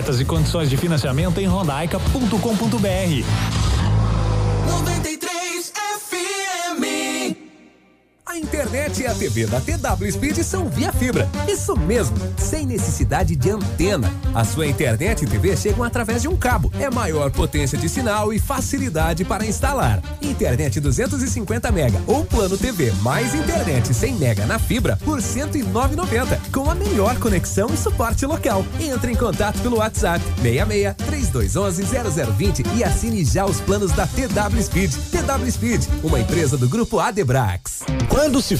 Ofertas e condições de financiamento em rondaica.com.br. 93 internet e a TV da TW Speed são via fibra. Isso mesmo, sem necessidade de antena. A sua internet e TV chegam através de um cabo. É maior potência de sinal e facilidade para instalar. Internet 250 mega ou plano TV mais internet 100 mega na fibra por 109,90 com a melhor conexão e suporte local. Entre em contato pelo WhatsApp 66 3211 0020 e assine já os planos da TW Speed. TW Speed, uma empresa do grupo Adebrax. Quando se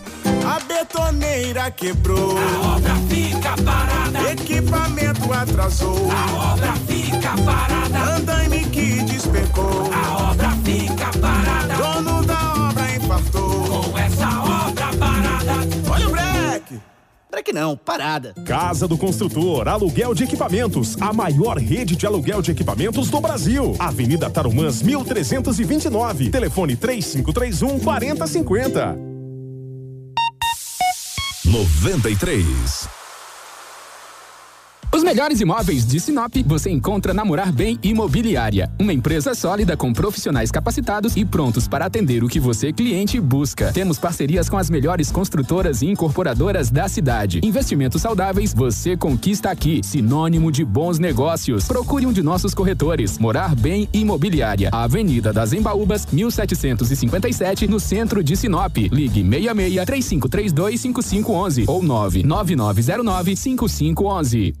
A betoneira quebrou. A obra fica parada. Equipamento atrasou. A obra fica parada. Andaime que despencou. A obra fica parada. Dono da obra infartou. Com essa obra parada. Olha o breque. Breque não, parada. Casa do Construtor, aluguel de equipamentos, a maior rede de aluguel de equipamentos do Brasil. Avenida Tarumãs 1329, telefone 3531 4050. 93. Os melhores imóveis de Sinop você encontra na Morar Bem Imobiliária, uma empresa sólida com profissionais capacitados e prontos para atender o que você cliente busca. Temos parcerias com as melhores construtoras e incorporadoras da cidade. Investimentos saudáveis você conquista aqui, sinônimo de bons negócios. Procure um de nossos corretores. Morar Bem Imobiliária, Avenida das Embaúbas, 1757, no centro de Sinop. Ligue 66 3532 5511 ou 99909 5511.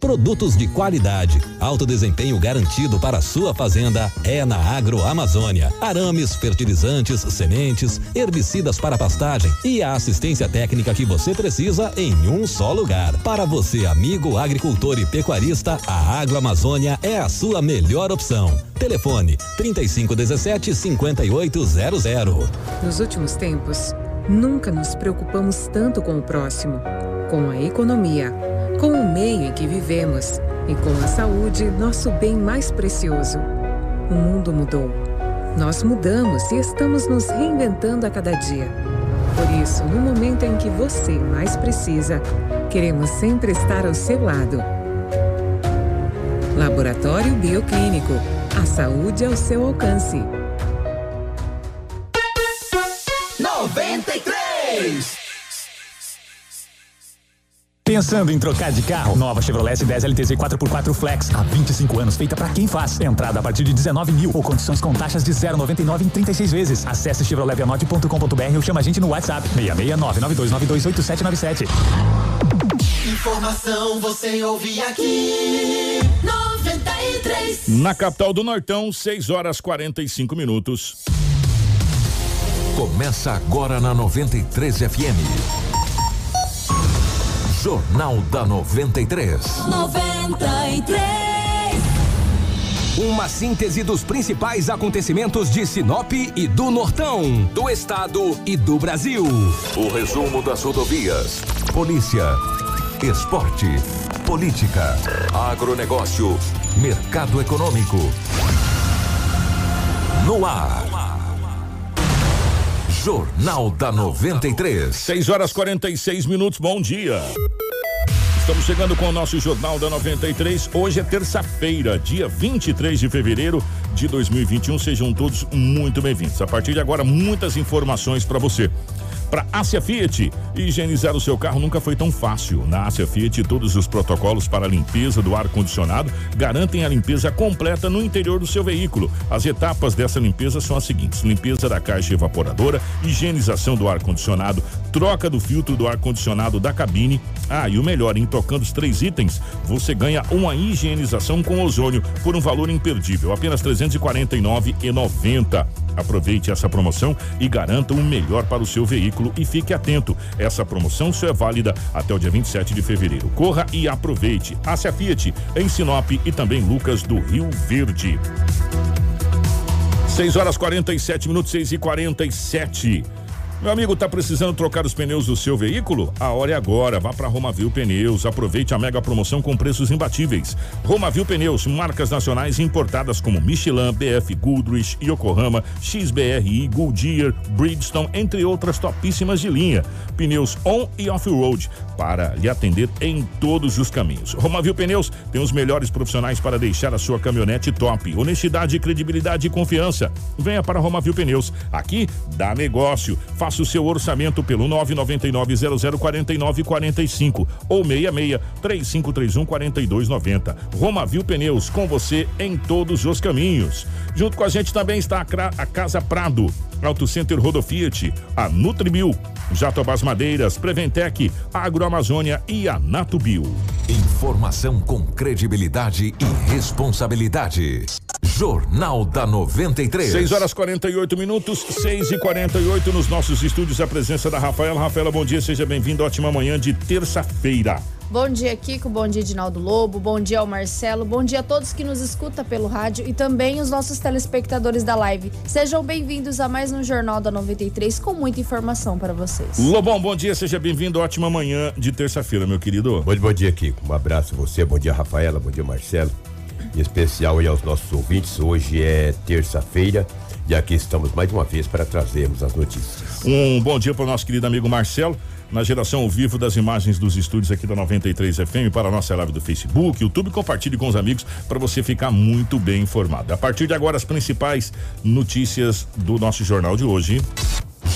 Produtos de qualidade, alto desempenho garantido para a sua fazenda é na Agroamazônia. Arames, fertilizantes, sementes, herbicidas para pastagem e a assistência técnica que você precisa em um só lugar. Para você, amigo agricultor e pecuarista, a Agroamazônia é a sua melhor opção. Telefone 3517 5800. Nos últimos tempos, nunca nos preocupamos tanto com o próximo, com a economia, com o meio em que vivemos e com a saúde, nosso bem mais precioso. O mundo mudou. Nós mudamos e estamos nos reinventando a cada dia. Por isso, no momento em que você mais precisa, queremos sempre estar ao seu lado. Laboratório Bioclínico. A saúde ao seu alcance. 93. Pensando em trocar de carro? Nova Chevrolet S10 LTZ 4x4 Flex. Há 25 anos, feita para quem faz. Entrada a partir de 19 mil ou condições com taxas de 0,99 em 36 vezes. Acesse chevroletvianote.com.br ou chama a gente no WhatsApp 66992928797. Informação você ouve aqui. 93. Na capital do Nortão, 6 horas 45 minutos. Começa agora na 93 FM. Jornal da 93. 93. Uma síntese dos principais acontecimentos de Sinop e do Nortão, do estado e do Brasil. O resumo das rodovias. Polícia. Esporte. Política. Agronegócio. Mercado econômico. No ar. Jornal da 93. 6 horas 46 minutos, bom dia. Estamos chegando com o nosso Jornal da 93. Hoje é terça-feira, dia 23 de fevereiro de 2021. Sejam todos muito bem-vindos. A partir de agora, muitas informações para você. Para Ásia Fiat, higienizar o seu carro nunca foi tão fácil. Na Ásia Fiat, todos os protocolos para a limpeza do ar-condicionado garantem a limpeza completa no interior do seu veículo. As etapas dessa limpeza são as seguintes: limpeza da caixa evaporadora, higienização do ar-condicionado, troca do filtro do ar-condicionado da cabine. Ah, e o melhor, em tocando os três itens, você ganha uma higienização com ozônio por um valor imperdível, apenas R$ 349,90. Aproveite essa promoção e garanta o melhor para o seu veículo e fique atento. Essa promoção só é válida até o dia 27 de fevereiro. Corra e aproveite. Ásia Fiat em Sinop e também Lucas do Rio Verde. 6 horas 47 minutos, 6 e 47 meu amigo, tá precisando trocar os pneus do seu veículo? A hora é agora. Vá para Romavil Pneus. Aproveite a mega promoção com preços imbatíveis. Romavil Pneus, marcas nacionais importadas como Michelin, BF Goodrich, Yokohama, XBRI, Goodyear, Bridgestone, entre outras topíssimas de linha. Pneus on e off-road para lhe atender em todos os caminhos. Romavil Pneus tem os melhores profissionais para deixar a sua caminhonete top. Honestidade, credibilidade e confiança. Venha para Romavil Pneus. Aqui dá negócio. Faça o seu orçamento pelo 999 0049 45 ou 66 3531 4290. Romavil Pneus com você em todos os caminhos. Junto com a gente também está a, Casa Prado, Auto Center Rodofiat, a Nutribio, Jatobás Madeiras, Preventec, Agroamazônia e a Natubio. Informação com credibilidade e responsabilidade. Jornal da 93. 6 horas 48 minutos, 6 e 48 nos nossos estúdios. A presença da Rafaela. Rafaela, bom dia, seja bem-vindo. Ótima manhã de terça-feira. Bom dia, Kiko. Bom dia, Edinaldo Lobo. Bom dia ao Marcelo. Bom dia a todos que nos escutam pelo rádio e também os nossos telespectadores da live. Sejam bem-vindos a mais um Jornal da 93 com muita informação para vocês. Lobão, bom dia, seja bem-vindo. Ótima manhã de terça-feira, meu querido. Bom, bom dia, Kiko. Um abraço a você. Bom dia, Rafaela. Bom dia, Marcelo. Em especial aí aos nossos ouvintes. Hoje é terça-feira e aqui estamos mais uma vez para trazermos as notícias. Um bom dia para o nosso querido amigo Marcelo na geração ao vivo das imagens dos estúdios aqui da 93 FM para a nossa live do Facebook, YouTube. Compartilhe com os amigos para você ficar muito bem informado. A partir de agora, as principais notícias do nosso jornal de hoje.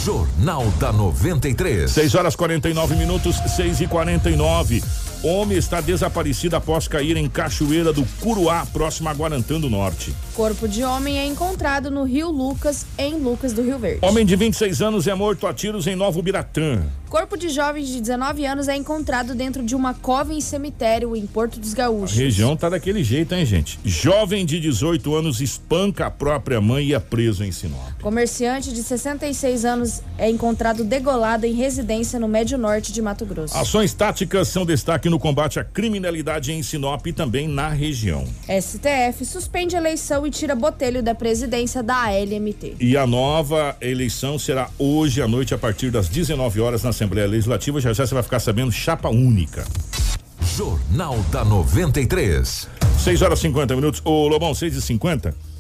Jornal da 93. 6 horas 49 minutos, 6 e 49 Homem está desaparecido após cair em Cachoeira do Curuá, próximo a Guarantã do Norte. Corpo de homem é encontrado no Rio Lucas, em Lucas do Rio Verde. Homem de 26 anos é morto a tiros em Novo Biratã. Corpo de jovem de 19 anos é encontrado dentro de uma cova em cemitério em Porto dos Gaúchos. A região tá daquele jeito, hein, gente? Jovem de 18 anos espanca a própria mãe e é preso em Sinop. Comerciante de 66 anos é encontrado degolado em residência no Médio Norte de Mato Grosso. Ações táticas são destaque no combate à criminalidade em Sinop e também na região. STF suspende a eleição e tira Botelho da presidência da ALMT. E a nova eleição será hoje à noite a partir das 19 horas na Assembleia Legislativa. Já já você vai ficar sabendo chapa única. Jornal da 93. 6 horas e 50 minutos. Ô Lobão, 6 e 50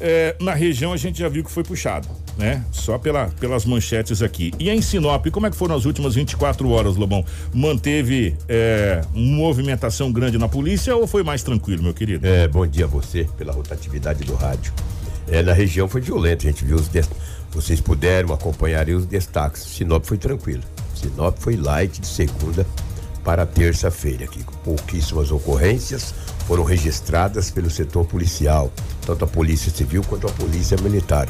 é, na região a gente já viu que foi puxado, né? Só pela, pelas manchetes aqui. E em Sinop, como é que foram as últimas 24 horas, Lobão? Manteve é, movimentação grande na polícia ou foi mais tranquilo, meu querido? É, bom dia a você pela rotatividade do rádio. É, na região foi violento, a gente viu os vocês puderam acompanhar os destaques. Sinop foi tranquilo. Sinop foi light de segunda para terça-feira com pouquíssimas ocorrências foram registradas pelo setor policial, tanto a Polícia Civil quanto a Polícia Militar.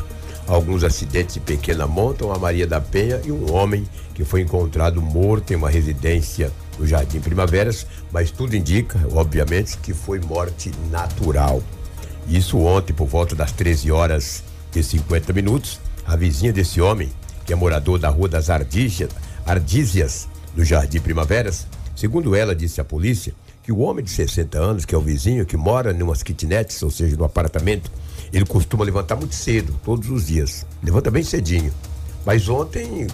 Alguns acidentes de pequena monta, uma Maria da Penha e um homem que foi encontrado morto em uma residência no Jardim Primaveras, mas tudo indica, obviamente, que foi morte natural. Isso ontem, por volta das 13 horas e 50 minutos, a vizinha desse homem, que é morador da Rua das Ardízias, Ardízias no Jardim Primaveras, segundo ela disse à polícia, que o homem de 60 anos, que é o vizinho, que mora em umas kitnets, ou seja, no apartamento, ele costuma levantar muito cedo, todos os dias. Levanta bem cedinho. Mas ontem,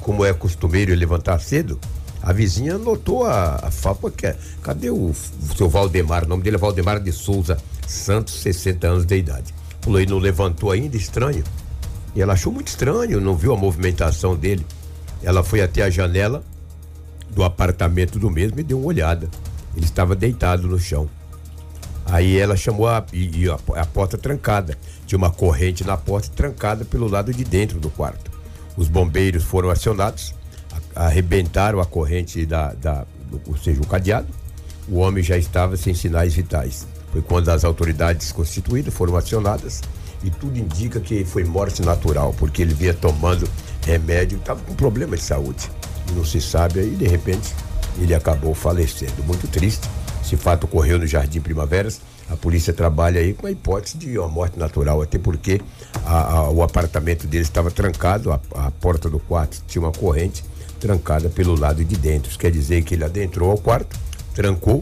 como é costumeiro ele levantar cedo, a vizinha notou a, a falta. Que, é, cadê o, o seu Valdemar? O nome dele é Valdemar de Souza Santos, 60 anos de idade. Falou, ele não levantou ainda, estranho. E ela achou muito estranho, não viu a movimentação dele. Ela foi até a janela do apartamento do mesmo e deu uma olhada. Ele estava deitado no chão. Aí ela chamou a, e, e a, a, porta trancada. Tinha uma corrente na porta trancada pelo lado de dentro do quarto. Os bombeiros foram acionados, a, arrebentaram a corrente da, da, ou seja, o cadeado. O homem já estava sem sinais vitais. Foi quando as autoridades constituídas foram acionadas e tudo indica que foi morte natural, porque ele vinha tomando remédio, estava com problema de saúde. Não se sabe aí, de repente, ele acabou falecendo. Muito triste. Esse fato ocorreu no Jardim Primaveras. A polícia trabalha aí com a hipótese de uma morte natural, até porque a- a- o apartamento dele estava trancado, a, a porta do quarto tinha uma corrente trancada pelo lado de dentro. Isso quer dizer que ele adentrou ao quarto, trancou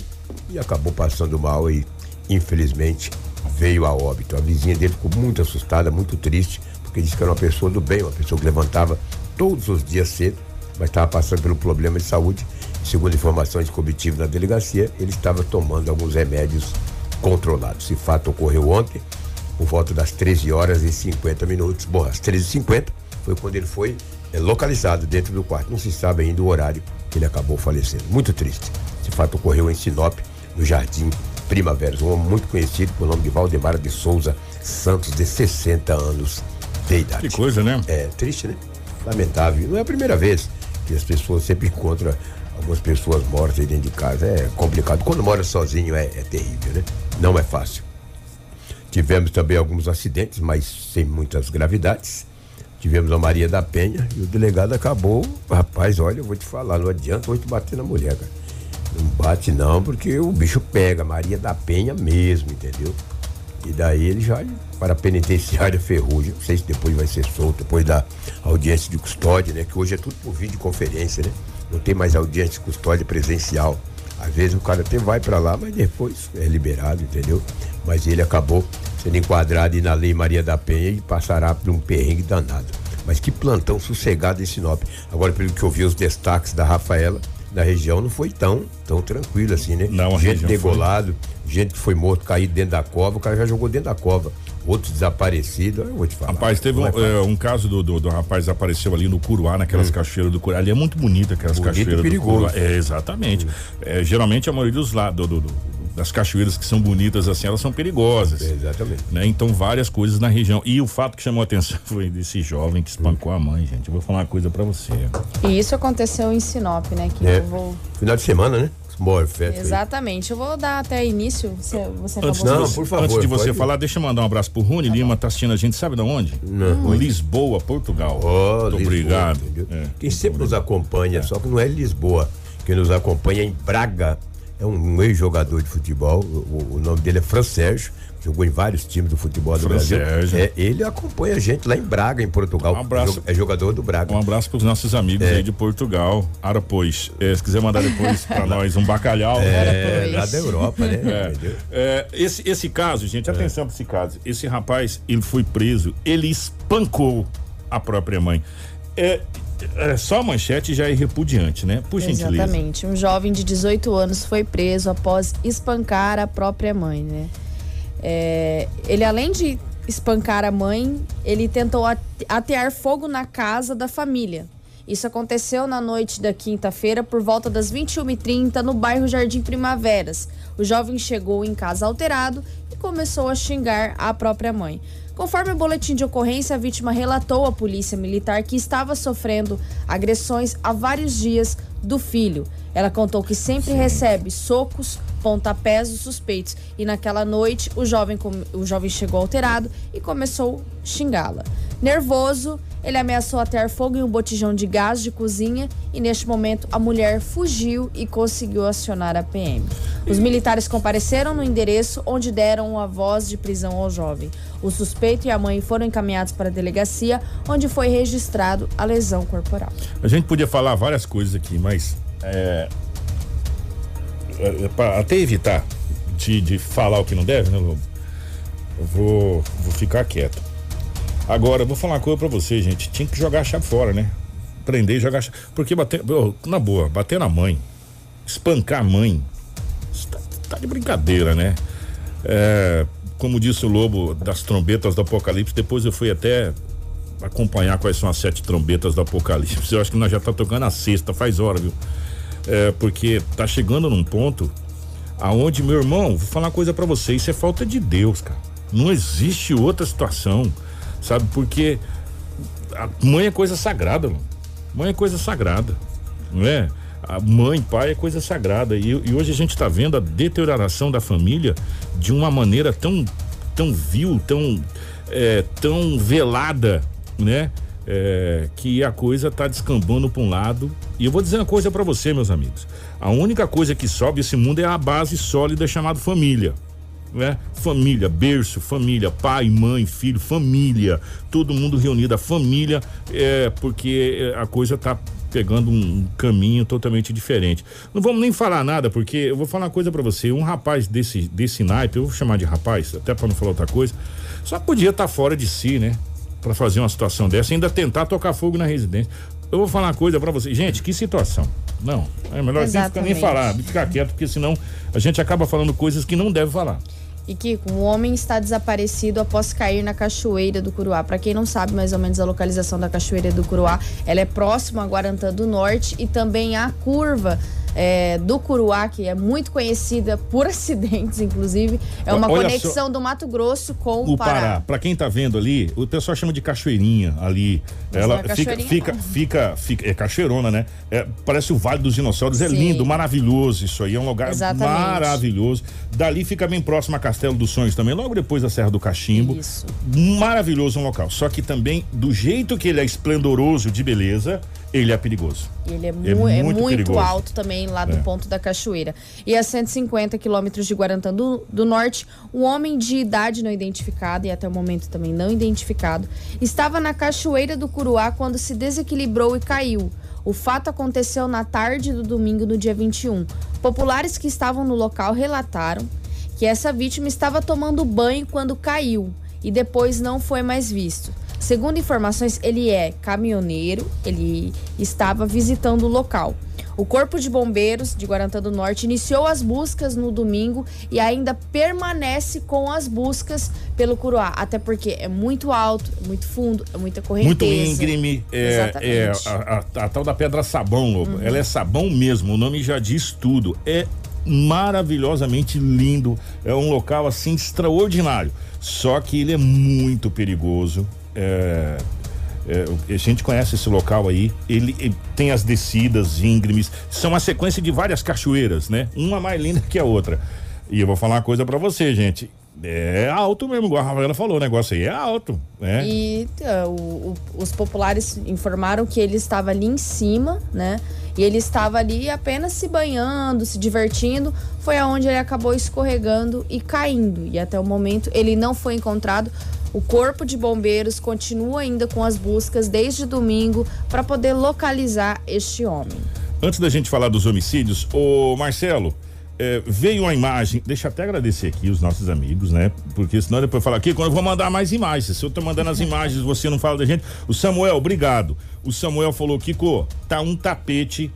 e acabou passando mal e, infelizmente, veio a óbito. A vizinha dele ficou muito assustada, muito triste, porque disse que era uma pessoa do bem, uma pessoa que levantava todos os dias cedo, mas estava passando pelo problema de saúde. Segundo informações que obtive na delegacia, ele estava tomando alguns remédios controlados. Esse fato ocorreu ontem, por volta das 13 horas e 50 minutos. Bom, às 13h50 foi quando ele foi eh, localizado dentro do quarto. Não se sabe ainda o horário que ele acabou falecendo. Muito triste. Esse fato ocorreu em Sinop, no Jardim Primaveras. Um homem muito conhecido pelo nome de Valdemar de Souza Santos, de 60 anos de idade. Que coisa, né? É triste, né? Lamentável. Não é a primeira vez que as pessoas sempre encontram algumas pessoas mortas aí dentro de casa. É complicado. Quando mora sozinho é, é terrível, né? Não é fácil. Tivemos também alguns acidentes, mas sem muitas gravidades. Tivemos a Maria da Penha e o delegado acabou. Rapaz, olha, eu vou te falar, não adianta hoje bater na mulher, cara. Não bate não, porque o bicho pega, Maria da Penha mesmo, entendeu? E daí ele já para a penitenciária Ferrugem. Não sei se depois vai ser solto, depois da audiência de custódia, né? Que hoje é tudo por videoconferência, né? Não tem mais audiência de custódia presencial. Às vezes o cara até vai para lá, mas depois é liberado, entendeu? Mas ele acabou sendo enquadrado na Lei Maria da Penha e passará por um perrengue danado. Mas que plantão sossegado em Sinop. Agora, pelo que eu vi os destaques da Rafaela, na região não foi tão, tão tranquilo assim, né? Não, gente degolado, gente que foi morto, caído dentro da cova, o cara já jogou dentro da cova. Outro desaparecido, eu vou te falar. Rapaz, teve um, é fácil. é, um caso do, do, do rapaz que apareceu ali no Curuá, naquelas cachoeiras do Curuá. Ali é muito bonito aquelas Bonito e cachoeiras do perigoso. Curuá. É, exatamente. É, geralmente a maioria dos lados do, do- das cachoeiras que são bonitas assim, elas são perigosas. exatamente. Né? Então várias coisas na região. E o fato que chamou a atenção foi desse jovem que espancou a mãe, gente. Eu vou falar uma coisa pra você. E isso aconteceu em Sinop, né? Que É. eu vou. Final de semana, né? Aí. Exatamente. Eu vou dar até início. Você, você Antes, de de- você, antes de você falar, deixa eu mandar um abraço pro Rony Lima, tá assistindo a gente, sabe de onde? Não. Lisboa, Portugal. Ó, Muito Lisboa, obrigado. É. Quem sempre nos acompanha, só que não é Lisboa, quem nos acompanha é em Braga. É um ex-jogador de futebol, o, o nome dele é Fran Sérgio, jogou em vários times do futebol do Brasil. Sérgio. É, ele acompanha a gente lá em Braga, em Portugal. Um abraço. É jogador do Braga. Um abraço pros nossos amigos É. aí de Portugal. Ara, pois, é, se quiser mandar depois pra nós um bacalhau. É, lá da Europa, né? É. É, esse, esse caso, gente, atenção pra esse caso. Esse rapaz, ele foi preso, ele espancou a própria mãe. É, é, só a manchete já é repudiante, né? Por gentileza. Exatamente. Um jovem de 18 anos foi preso após espancar a própria mãe, né? É, ele, além de espancar a mãe, ele tentou ate- atear fogo na casa da família. Isso aconteceu na noite da quinta-feira, por volta das 21h30, no bairro Jardim Primaveras. O jovem chegou em casa alterado e começou a xingar a própria mãe. Conforme o boletim de ocorrência, a vítima relatou à polícia militar que estava sofrendo agressões há vários dias do filho. Ela contou que sempre recebe socos, pontapés dos suspeitos e naquela noite o jovem, o jovem chegou alterado e começou a xingá-la. Nervoso, ele ameaçou atear fogo em um botijão de gás de cozinha e neste momento a mulher fugiu e conseguiu acionar a PM. Os militares compareceram no endereço onde deram a voz de prisão ao jovem. O suspeito e a mãe foram encaminhados para a delegacia, onde foi registrado a lesão corporal. A gente podia falar várias coisas aqui, mas é, até evitar de, de falar o que não deve, né, Lobo? Eu vou, vou ficar quieto. Agora, vou falar uma coisa pra você, gente. Tinha que jogar a chave fora, né? Prender e jogar a chave. Porque bater. Na boa, bater na mãe, espancar a mãe, tá, tá de brincadeira, né? É, como disse o Lobo das trombetas do Apocalipse, depois eu fui até acompanhar quais são as sete trombetas do Apocalipse. Eu acho que nós já tá tocando a sexta, faz hora, viu? É, porque tá chegando num ponto aonde, meu irmão, vou falar uma coisa pra você, isso é falta de Deus, cara. Não existe outra situação, sabe? Porque a mãe é coisa sagrada, mano. Mãe é coisa sagrada, não é? A mãe, pai é coisa sagrada. E, e hoje a gente está vendo a deterioração da família de uma maneira tão, tão vil, tão, é, tão velada, né? É, que a coisa tá descambando para um lado. E eu vou dizer uma coisa para você, meus amigos. A única coisa que sobe esse mundo é a base sólida chamada família. né? Família, berço, família, pai, mãe, filho, família, todo mundo reunido, a família, é, porque a coisa tá pegando um caminho totalmente diferente. Não vamos nem falar nada, porque eu vou falar uma coisa para você, um rapaz desse, desse naipe, eu vou chamar de rapaz, até para não falar outra coisa, só podia estar tá fora de si, né? Para fazer uma situação dessa, ainda tentar tocar fogo na residência. Eu vou falar uma coisa para você, gente, que situação. Não, é melhor nem ficar nem falar, ficar quieto, porque senão a gente acaba falando coisas que não deve falar. E Kiko, um homem está desaparecido após cair na Cachoeira do Curuá. Para quem não sabe mais ou menos a localização da Cachoeira do Curuá, ela é próxima a Guarantã do Norte e também a curva é, do Curuá, que é muito conhecida por acidentes, inclusive. É uma Olha conexão só, do Mato Grosso com o, o Pará. Pará. Para quem tá vendo ali, o pessoal chama de cachoeirinha ali. Mas Ela é fica, fica, fica, fica, é cachoeirona, né? É, parece o Vale dos Dinossauros. É Sim. lindo, maravilhoso isso aí. É um lugar Exatamente. maravilhoso. Dali fica bem próximo a Castelo dos Sonhos também, logo depois da Serra do Cachimbo. Isso. Maravilhoso um local. Só que também, do jeito que ele é esplendoroso de beleza, ele é perigoso. Ele é, mu é muito, é muito alto também lá do é. ponto da cachoeira. E a 150 quilômetros de Guarantã do, do Norte, um homem de idade não identificada e até o momento também não identificado, estava na cachoeira do Curuá quando se desequilibrou e caiu. O fato aconteceu na tarde do domingo, no dia 21. Populares que estavam no local relataram que essa vítima estava tomando banho quando caiu e depois não foi mais visto. Segundo informações, ele é caminhoneiro, ele estava visitando o local. O Corpo de Bombeiros de Guarantã do Norte iniciou as buscas no domingo e ainda permanece com as buscas pelo Curuá, até porque é muito alto, é muito fundo, é muita correnteza. Muito íngreme, é, é a, a, a, tal da pedra sabão, Lobo. Uhum. Ela é sabão mesmo, o nome já diz tudo. É maravilhosamente lindo, é um local assim extraordinário. Só que ele é muito perigoso, é, é, a gente conhece esse local aí, ele, ele, tem as descidas íngremes, são uma sequência de várias cachoeiras, né? Uma mais linda que a outra. E eu vou falar uma coisa para você, gente. É alto mesmo, igual a Rafaela falou, o negócio aí é alto, né? E uh, o, o, os populares informaram que ele estava ali em cima, né? E ele estava ali apenas se banhando, se divertindo. Foi aonde ele acabou escorregando e caindo. E até o momento ele não foi encontrado. O Corpo de Bombeiros continua ainda com as buscas desde domingo para poder localizar este homem. Antes da gente falar dos homicídios, o Marcelo, é, veio uma imagem, deixa eu até agradecer aqui os nossos amigos, né? Porque senão depois falar aqui, quando eu vou mandar mais imagens. Se eu tô mandando as imagens, você não fala da gente. O Samuel, obrigado. O Samuel falou, Kiko, tá um tapete.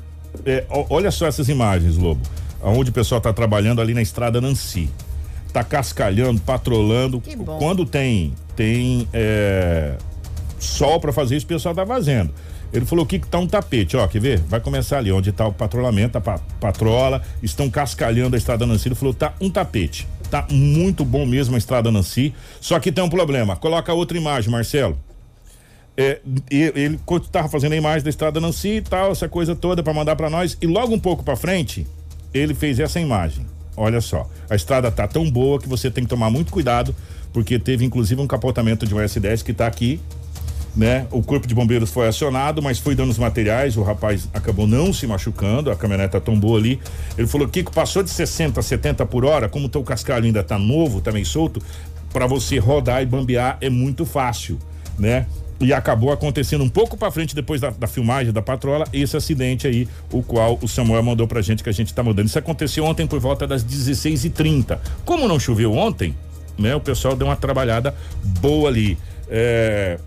É, olha só essas imagens, Lobo. Onde o pessoal tá trabalhando ali na estrada Nancy tá cascalhando, patrolando. Quando tem tem é, sol para fazer isso, o pessoal tá fazendo. Ele falou que tá um tapete, ó, quer ver? Vai começar ali, onde tá o patrulhamento, a patrola, estão cascalhando a estrada Nancy. Ele falou, tá um tapete. Tá muito bom mesmo a estrada Nancy. Só que tem um problema. Coloca outra imagem, Marcelo. É, ele tava fazendo a imagem da estrada Nancy e tal, essa coisa toda para mandar para nós. E logo um pouco para frente, ele fez essa imagem. Olha só, a estrada tá tão boa que você tem que tomar muito cuidado, porque teve inclusive um capotamento de um S10 que tá aqui, né? O corpo de bombeiros foi acionado, mas foi danos materiais, o rapaz acabou não se machucando, a caminhoneta tombou ali. Ele falou: "Kiko, passou de 60 a 70 por hora, como o teu cascalho ainda tá novo, tá solto, para você rodar e bambear é muito fácil, né? E acabou acontecendo um pouco para frente depois da, da, filmagem da patrola esse acidente aí, o qual o Samuel mandou pra gente que a gente tá mudando. Isso aconteceu ontem por volta das 16h30. Como não choveu ontem, né? O pessoal deu uma trabalhada boa ali. É...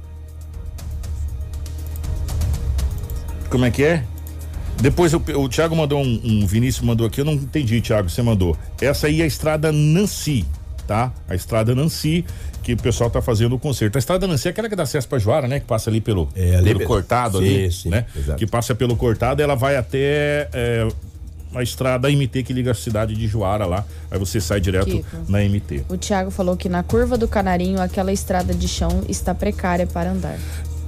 Como é que é? Depois o, o Thiago mandou um, um, Vinícius mandou aqui, eu não entendi, Thiago, você mandou. Essa aí é a estrada Nancy, tá? A estrada Nancy que o pessoal está fazendo o conserto. A estrada Nancy é aquela que dá acesso para Joara, né? Que passa ali pelo, é, pelo cortado sim, ali, sim, né? Exato. Que passa pelo cortado, ela vai até é, a estrada MT que liga a cidade de Joara lá. Aí você sai direto Kiko, na MT. O Thiago falou que na curva do Canarinho aquela estrada de chão está precária para andar.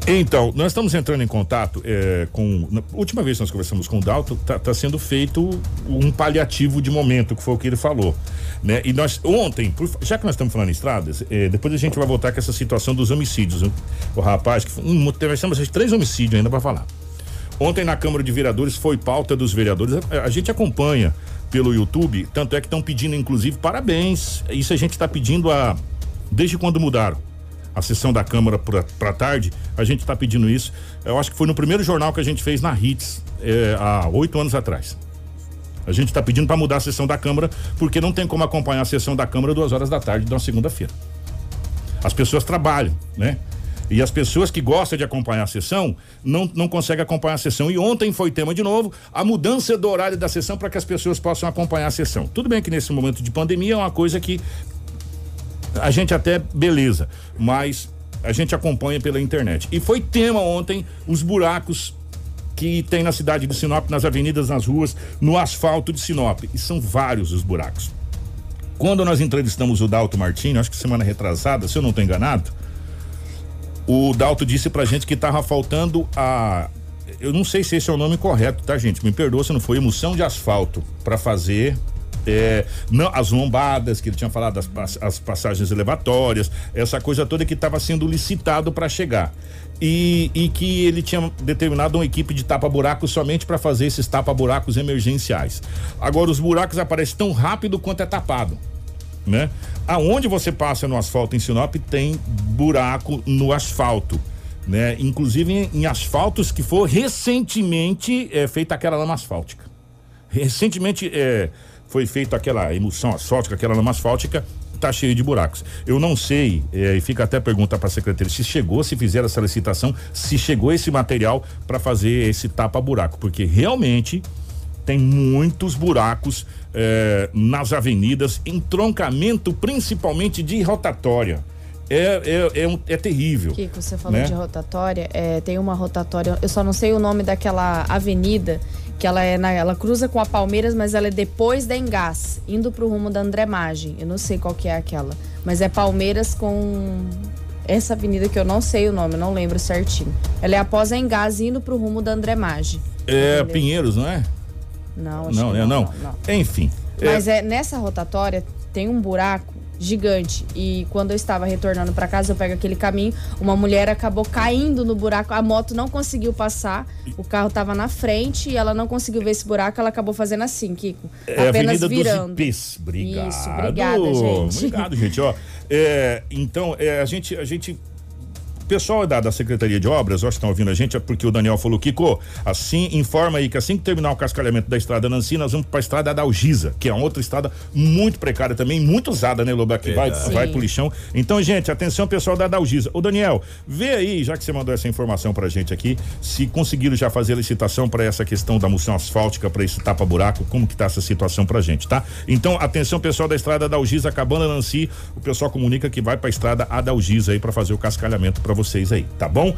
Então, nós estamos entrando em contato é, com. Na última vez que nós conversamos com o Dalton, está tá sendo feito um paliativo de momento, que foi o que ele falou. Né? E nós, ontem, por, já que nós estamos falando em estradas, é, depois a gente vai voltar com essa situação dos homicídios. O rapaz, que um, nós temos três homicídios ainda para falar. Ontem na Câmara de Vereadores foi pauta dos vereadores. A, a gente acompanha pelo YouTube, tanto é que estão pedindo, inclusive, parabéns. Isso a gente está pedindo a desde quando mudaram a sessão da Câmara para tarde, a gente está pedindo isso. Eu acho que foi no primeiro jornal que a gente fez na Hits, é, há oito anos atrás. A gente está pedindo para mudar a sessão da Câmara, porque não tem como acompanhar a sessão da Câmara duas horas da tarde de uma segunda-feira. As pessoas trabalham, né? E as pessoas que gostam de acompanhar a sessão não, não conseguem acompanhar a sessão. E ontem foi tema de novo a mudança do horário da sessão para que as pessoas possam acompanhar a sessão. Tudo bem que nesse momento de pandemia é uma coisa que a gente até beleza, mas a gente acompanha pela internet. E foi tema ontem os buracos que tem na cidade de Sinop, nas avenidas, nas ruas, no asfalto de Sinop. E são vários os buracos. Quando nós entrevistamos o Dalto Martins, acho que semana retrasada, se eu não estou enganado, o Dalto disse pra gente que tava faltando a. Eu não sei se esse é o nome correto, tá, gente? Me perdoa se não foi emulsão de asfalto para fazer é, não, as lombadas, que ele tinha falado, as, as passagens elevatórias, essa coisa toda que estava sendo licitado para chegar. E, e, que ele tinha determinado uma equipe de tapa-buraco somente para fazer esses tapa-buracos emergenciais. Agora, os buracos aparecem tão rápido quanto é tapado. Né? Aonde você passa no asfalto em Sinop tem buraco no asfalto. Né? Inclusive em, em asfaltos que for recentemente é, feita aquela lama asfáltica. Recentemente é, foi feita aquela emulsão asfáltica, aquela lama asfáltica, tá cheio de buracos. Eu não sei, eh, e fica até a pergunta para a secretaria, se chegou, se fizeram essa licitação, se chegou esse material para fazer esse tapa-buraco, porque realmente tem muitos buracos eh, nas avenidas, entroncamento principalmente de rotatória. É, é, é, um, é terrível. Kiko, você falou né? de rotatória, é, tem uma rotatória, eu só não sei o nome daquela avenida que ela é na, ela cruza com a Palmeiras, mas ela é depois da Engás, indo pro rumo da André Maggi. Eu não sei qual que é aquela, mas é Palmeiras com essa avenida que eu não sei o nome, não lembro certinho. Ela é após a Engás indo pro rumo da André Maggi. É Pinheiros, não é? Não, acho Não, que né? não, Não. não, Enfim. Mas é nessa rotatória tem um buraco gigante e quando eu estava retornando para casa eu pego aquele caminho, uma mulher acabou caindo no buraco, a moto não conseguiu passar, o carro estava na frente e ela não conseguiu ver esse buraco, ela acabou fazendo assim, Kiko, É apenas Avenida virando. dos. Obrigado. Isso, obrigada, gente. Obrigado, gente. Ó, é, então, é, a gente, a gente pessoal da, da Secretaria de Obras, acho que estão ouvindo a gente, é porque o Daniel falou, Kiko, assim, informa aí que assim que terminar o cascalhamento da estrada Nancy, nós vamos para a estrada da Algisa, que é uma outra estrada muito precária também, muito usada, né, Loba, que vai, Verdade. vai pro lixão. Então, gente, atenção pessoal da Dalgisa. Ô, Daniel, vê aí, já que você mandou essa informação pra gente aqui, se conseguiram já fazer a licitação para essa questão da moção asfáltica, para esse tapa-buraco, como que tá essa situação pra gente, tá? Então, atenção pessoal da estrada Dalgisa, acabando Nancy, o pessoal comunica que vai pra estrada Adalgisa aí para fazer o cascalhamento para vocês aí, tá bom?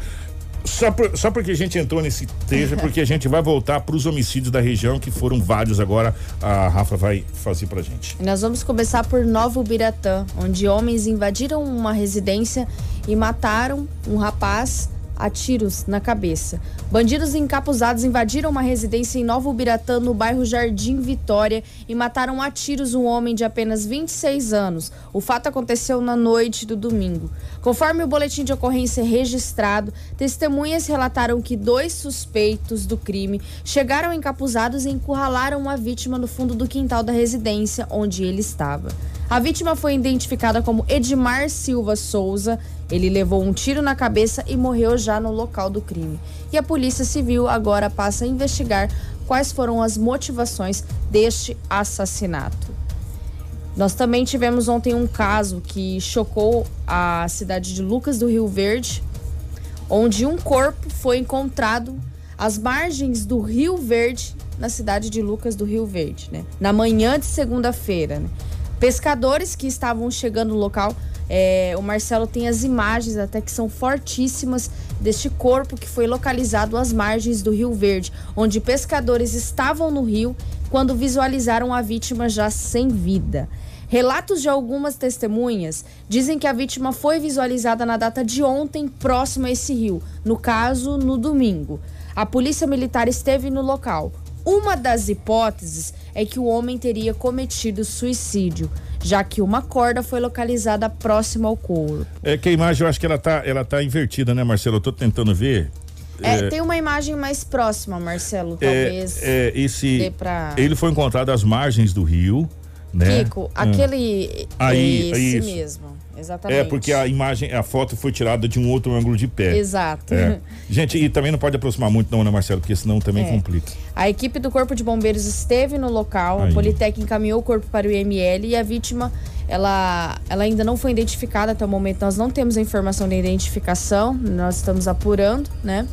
Só, por- só porque a gente entrou nesse trecho, é porque a gente vai voltar para os homicídios da região, que foram vários agora. A Rafa vai fazer pra gente. Nós vamos começar por Novo Biratã, onde homens invadiram uma residência e mataram um rapaz a tiros na cabeça. Bandidos encapuzados invadiram uma residência em Novo Biratã, no bairro Jardim Vitória, e mataram a tiros um homem de apenas 26 anos. O fato aconteceu na noite do domingo. Conforme o boletim de ocorrência registrado, testemunhas relataram que dois suspeitos do crime chegaram encapuzados e encurralaram a vítima no fundo do quintal da residência onde ele estava. A vítima foi identificada como Edmar Silva Souza. Ele levou um tiro na cabeça e morreu já no local do crime. E a Polícia Civil agora passa a investigar quais foram as motivações deste assassinato. Nós também tivemos ontem um caso que chocou a cidade de Lucas do Rio Verde, onde um corpo foi encontrado às margens do Rio Verde, na cidade de Lucas do Rio Verde, né? Na manhã de segunda-feira. né? Pescadores que estavam chegando no local, é, o Marcelo tem as imagens até que são fortíssimas deste corpo que foi localizado às margens do Rio Verde, onde pescadores estavam no rio quando visualizaram a vítima já sem vida. Relatos de algumas testemunhas dizem que a vítima foi visualizada na data de ontem, próximo a esse rio, no caso, no domingo. A polícia militar esteve no local. Uma das hipóteses é que o homem teria cometido suicídio, já que uma corda foi localizada próxima ao corpo. É que a imagem eu acho que ela tá, ela tá invertida, né, Marcelo? Eu tô tentando ver. É, é, tem uma imagem mais próxima, Marcelo, é, talvez. é, esse pra- ele foi encontrado às margens do rio, né? Kiko, Ah. aquele. Aí, esse isso. mesmo. Exatamente. É porque a imagem, a foto foi tirada de um outro ângulo de pé. Exato. É. Gente, e também não pode aproximar muito não, né, Marcelo? Porque senão também É. complica. A equipe do Corpo de Bombeiros esteve no local, Aí. a Politec encaminhou o corpo para o IML e a vítima, ela, ela ainda não foi identificada até o momento. Nós não temos a informação de identificação, nós estamos apurando, né?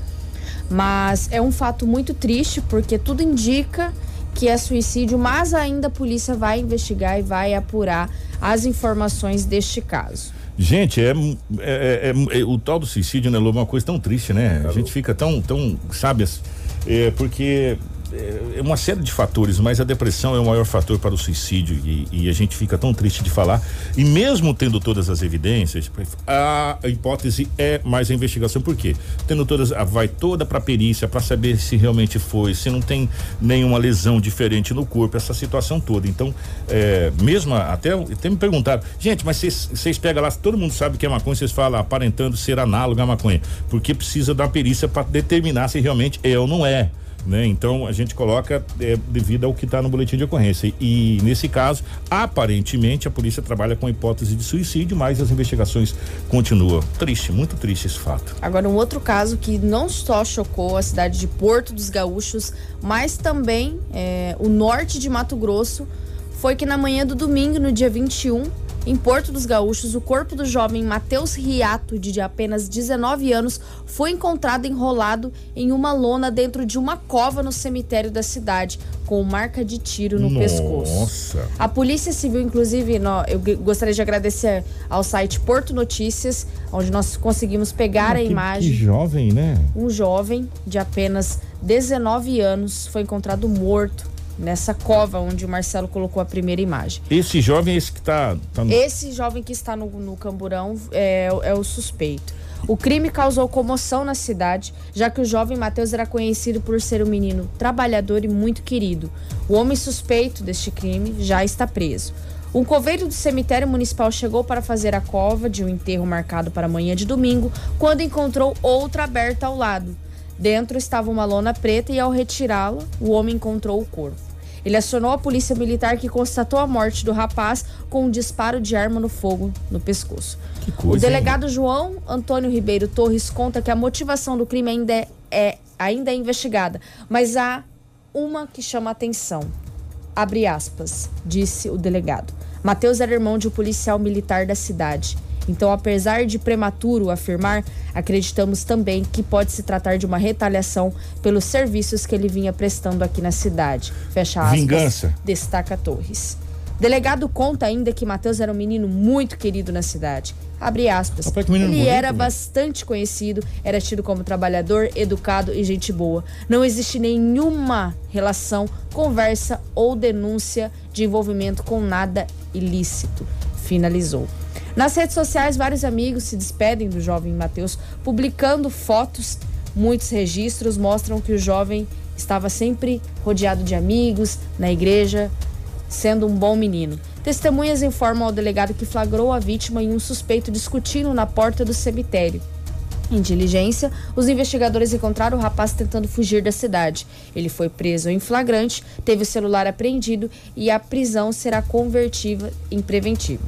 Mas é um fato muito triste porque tudo indica que é suicídio, mas ainda a polícia vai investigar e vai apurar as informações deste caso. Gente, é, é- é- é- o tal do suicídio, né, Lobo, é uma coisa tão triste, né? A gente fica tão, tão, sabe, é, porque é, uma série de fatores, mas a depressão é o maior fator para o suicídio e, e a gente fica tão triste de falar. E mesmo tendo todas as evidências, a hipótese é mais a investigação. Por quê? Tendo todas, a- vai toda para perícia para saber se realmente foi, se não tem nenhuma lesão diferente no corpo, essa situação toda. Então, é, mesmo até, até me perguntaram, gente, mas vocês- pegam lá, todo mundo sabe que é maconha, vocês falam aparentando ser análogo à maconha, porque precisa da perícia para determinar se realmente é ou não é. Né? Então a gente coloca é, devido ao que está no boletim de ocorrência. E nesse caso, aparentemente a polícia trabalha com a hipótese de suicídio, mas as investigações continuam. Triste, muito triste esse fato. Agora, um outro caso que não só chocou a cidade de Porto dos Gaúchos, mas também é, o norte de Mato Grosso, foi que na manhã do domingo, no dia 21, em Porto dos Gaúchos, o corpo do jovem Matheus Riato, de apenas 19 anos, foi encontrado enrolado em uma lona dentro de uma cova no cemitério da cidade, com marca de tiro no pescoço. Nossa. A Polícia Civil, inclusive, eu gostaria de agradecer ao site Porto Notícias, onde nós conseguimos pegar a Que- imagem. Que jovem, né? Um jovem de apenas 19 anos foi encontrado morto nessa cova onde o Marcelo colocou a primeira imagem. Esse jovem é esse que tá, tá no- Esse jovem que está no, no camburão é, é o suspeito. O crime causou comoção na cidade, já que o jovem Matheus era conhecido por ser um menino trabalhador e muito querido. O homem suspeito deste crime já está preso. Um coveiro do cemitério municipal chegou para fazer a cova de um enterro marcado para amanhã de domingo, quando encontrou outra aberta ao lado. Dentro estava uma lona preta e ao retirá-la, o homem encontrou o corpo. Ele acionou a polícia militar que constatou a morte do rapaz com um disparo de arma no fogo no pescoço. Que o coisa, delegado João Antônio Ribeiro Torres conta que a motivação do crime ainda é, é- ainda é investigada, mas há uma que chama atenção. Abre aspas, disse o delegado. Mateus era irmão de um policial militar da cidade. Então, apesar de prematuro afirmar, acreditamos também que pode se tratar de uma retaliação pelos serviços que ele vinha prestando aqui na cidade. Fecha aspas. Vingança. Destaca Torres. Delegado conta ainda que Mateus era um menino muito querido na cidade. Abre aspas. Rapaz, ele bonito, era velho. bastante conhecido, era tido como trabalhador, educado e gente boa. Não existe nenhuma relação, conversa ou denúncia de envolvimento com nada ilícito. Finalizou. Nas redes sociais, vários amigos se despedem do jovem Mateus, publicando fotos. Muitos registros mostram que o jovem estava sempre rodeado de amigos, na igreja, sendo um bom menino. Testemunhas informam ao delegado que flagrou a vítima e um suspeito discutindo na porta do cemitério. Em diligência, os investigadores encontraram o rapaz tentando fugir da cidade. Ele foi preso em flagrante, teve o celular apreendido e a prisão será convertida em preventiva.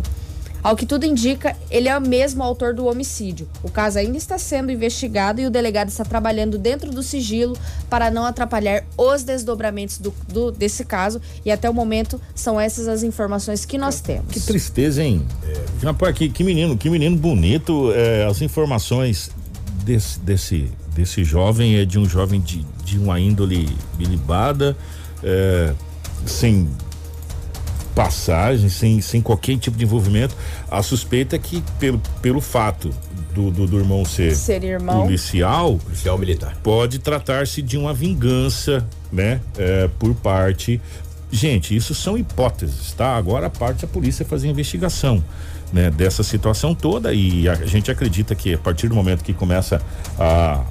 Ao que tudo indica, ele é o mesmo autor do homicídio. O caso ainda está sendo investigado e o delegado está trabalhando dentro do sigilo para não atrapalhar os desdobramentos do, do- desse caso. E até o momento são essas as informações que nós temos. Que tristeza, hein? É, rapaz, que, que menino, que menino bonito. é, as informações desse, desse, desse jovem é de um jovem de, de uma índole bilibada, é, sem passagem, sem, sem qualquer tipo de envolvimento. A suspeita é que, pelo, pelo fato do, do, do irmão ser, Ser irmão. policial, policial militar, pode tratar-se de uma vingança, né? É, por parte. Gente, isso são hipóteses, tá? Agora a parte da polícia fazer a investigação. Né, dessa situação toda e a gente acredita que a partir do momento que começa a,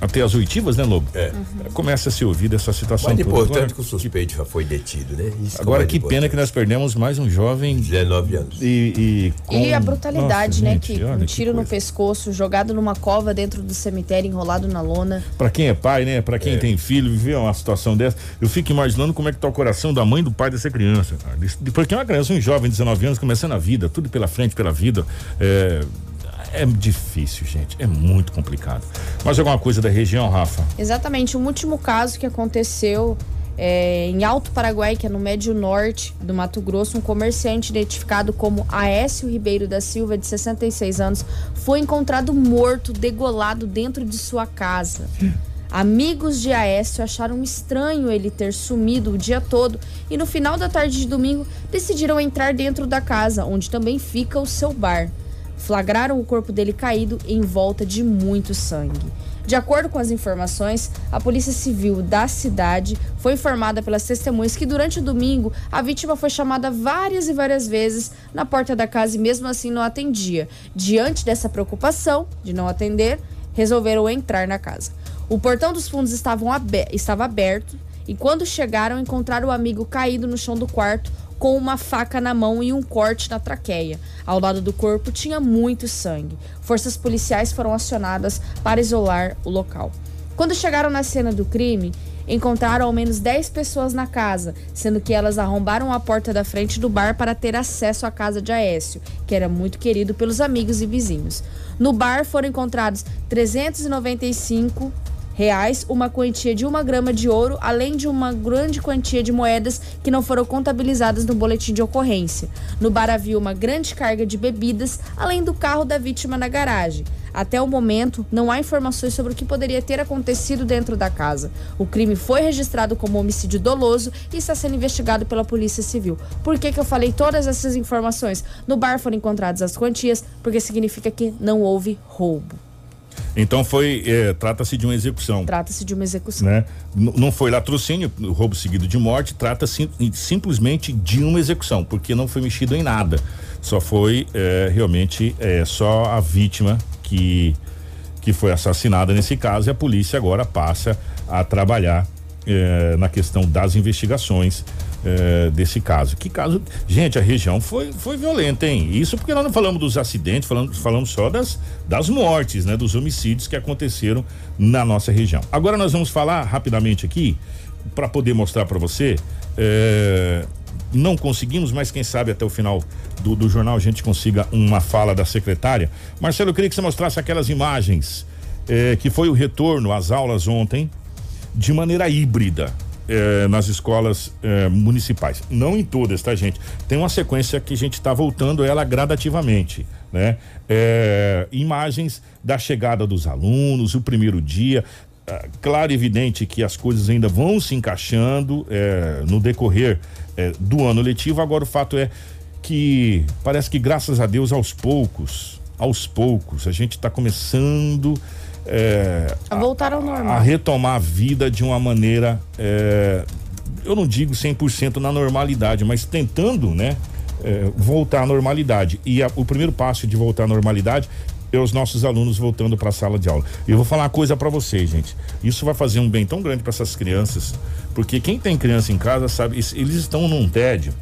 até as oitivas, né, Lobo? É. Começa a se ouvir dessa situação toda. importante Agora, que o suspeito já foi detido, né? Isso agora é que pena que nós perdemos mais um jovem. 19 anos. E, e, com- E a brutalidade, Nossa, né? gente, que um que tiro no pescoço, jogado numa cova dentro do cemitério, enrolado na lona. Pra quem é pai, né? Pra quem tem filho, viver uma situação dessa, eu fico imaginando como é que tá o coração da mãe e do pai dessa criança, cara. Porque é uma criança, um jovem de 19 anos, começando a vida, tudo pela frente, pela vida. É, é difícil, gente. É muito complicado. Mais alguma coisa da região, Rafa? Exatamente, um último caso que aconteceu é, em Alto Paraguai, que é no Médio Norte do Mato Grosso, um comerciante identificado como Aécio Ribeiro da Silva, de 66 anos, foi encontrado morto, degolado dentro de sua casa. Amigos de Aécio acharam estranho ele ter sumido o dia todo e no final da tarde de domingo decidiram entrar dentro da casa, onde também fica o seu bar. Flagraram o corpo dele caído em volta de muito sangue. De acordo com as informações, a Polícia Civil da cidade foi informada pelas testemunhas que durante o domingo a vítima foi chamada várias e várias vezes na porta da casa e mesmo assim não atendia. Diante dessa preocupação de não atender, resolveram entrar na casa. O portão dos fundos estava aberto e quando chegaram encontraram o amigo caído no chão do quarto com uma faca na mão e um corte na traqueia. Ao lado do corpo tinha muito sangue. Forças policiais foram acionadas para isolar o local. Quando chegaram na cena do crime, encontraram ao menos 10 pessoas na casa, sendo que elas arrombaram a porta da frente do bar para ter acesso à casa de Aécio, que era muito querido pelos amigos e vizinhos. No bar foram encontrados 395 reais, uma quantia de uma grama de ouro, além de uma grande quantia de moedas que não foram contabilizadas no boletim de ocorrência. No bar havia uma grande carga de bebidas, além do carro da vítima na garagem. Até o momento, não há informações sobre o que poderia ter acontecido dentro da casa. O crime foi registrado como homicídio doloso e está sendo investigado pela Polícia Civil. Por que, que eu falei todas essas informações? No bar foram encontradas as quantias, porque significa que não houve roubo. Então foi. é, Trata-se de uma execução. Trata-se de uma execução. né? Não foi latrocínio, roubo seguido de morte, trata-se simplesmente de uma execução, porque não foi mexido em nada. Só foi é, realmente é, só a vítima que, que foi assassinada nesse caso e a polícia agora passa a trabalhar é, na questão das investigações é, desse caso. Que caso. Gente, a região foi, foi violenta, hein? Isso porque nós não falamos dos acidentes, falamos, falamos só das, das mortes, né? Dos homicídios que aconteceram na nossa região. Agora nós vamos falar rapidamente aqui, para poder mostrar para você. é, não conseguimos, mas quem sabe até o final do, do jornal a gente consiga uma fala da secretária. Marcelo, eu queria que você mostrasse aquelas imagens é, que foi o retorno às aulas ontem de maneira híbrida eh, nas escolas eh, municipais. Não em todas, tá, gente? Tem uma sequência que a gente está voltando ela gradativamente, né? Eh, imagens da chegada dos alunos, o primeiro dia. Ah, claro e evidente que as coisas ainda vão se encaixando eh, no decorrer eh, do ano letivo. Agora o fato é que parece que graças a Deus aos poucos, aos poucos, a gente está começando eh, A voltar ao normal. a retomar a vida de uma maneira, é, eu não digo 100% na normalidade, mas tentando, né, é, voltar à normalidade. E a- o primeiro passo de voltar à normalidade é os nossos alunos voltando para a sala de aula. E eu vou falar uma coisa para vocês, gente. Isso vai fazer um bem tão grande para essas crianças, porque quem tem criança em casa sabe, es- eles estão num tédio.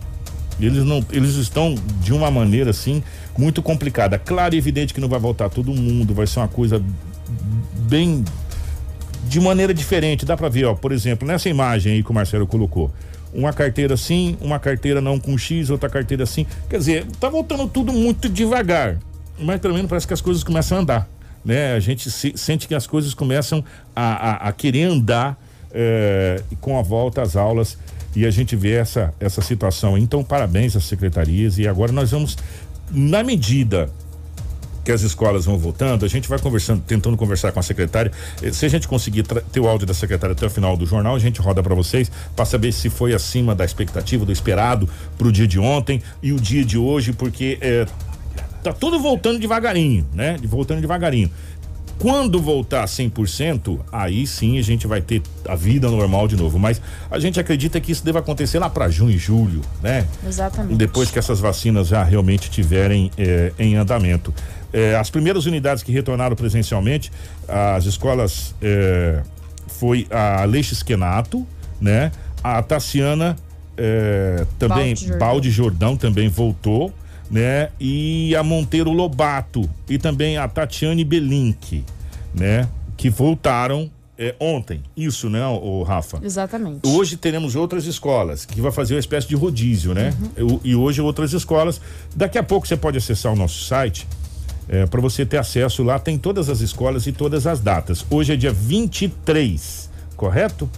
Eles não, eles estão de uma maneira assim muito complicada. Claro e evidente que não vai voltar todo mundo, vai ser uma coisa bem de maneira diferente. Dá para ver, ó, por exemplo, nessa imagem aí que o Marcelo colocou, uma carteira assim, uma carteira não com X, outra carteira assim. Quer dizer, tá voltando tudo muito devagar, mas também parece que as coisas começam a andar, né? A gente se- sente que as coisas começam a, a- a querer andar eh, com a volta às aulas e a gente vê essa essa situação. Então, parabéns às secretarias e agora nós vamos na medida que as escolas vão voltando, a gente vai conversando, tentando conversar com a secretária. Eh, Se a gente conseguir ter o áudio da secretária até o final do jornal, a gente roda para vocês para saber se foi acima da expectativa, do esperado pro dia de ontem e o dia de hoje, porque eh, tá tudo voltando devagarinho, né? Voltando devagarinho. Quando voltar 100%, aí sim a gente vai ter a vida normal de novo. Mas a gente acredita que isso deva acontecer lá para junho e julho, né? Exatamente. Depois que essas vacinas já realmente tiverem eh, em andamento. Eh, as primeiras unidades que retornaram presencialmente, as escolas eh, foi a Leixe Esquenato, né? A Tassiana eh, também, Balde Jordão. Balde Jordão também voltou, né? E a Monteiro Lobato e também a Tatiane Belink, né? Que voltaram eh, ontem. Isso, né, o Rafa? Exatamente. Hoje teremos outras escolas que vai fazer uma espécie de rodízio, né? Eu- E hoje outras escolas. Daqui a pouco você pode acessar o nosso site para você ter acesso lá. Tem todas as escolas e todas as datas. Hoje é dia 23, correto?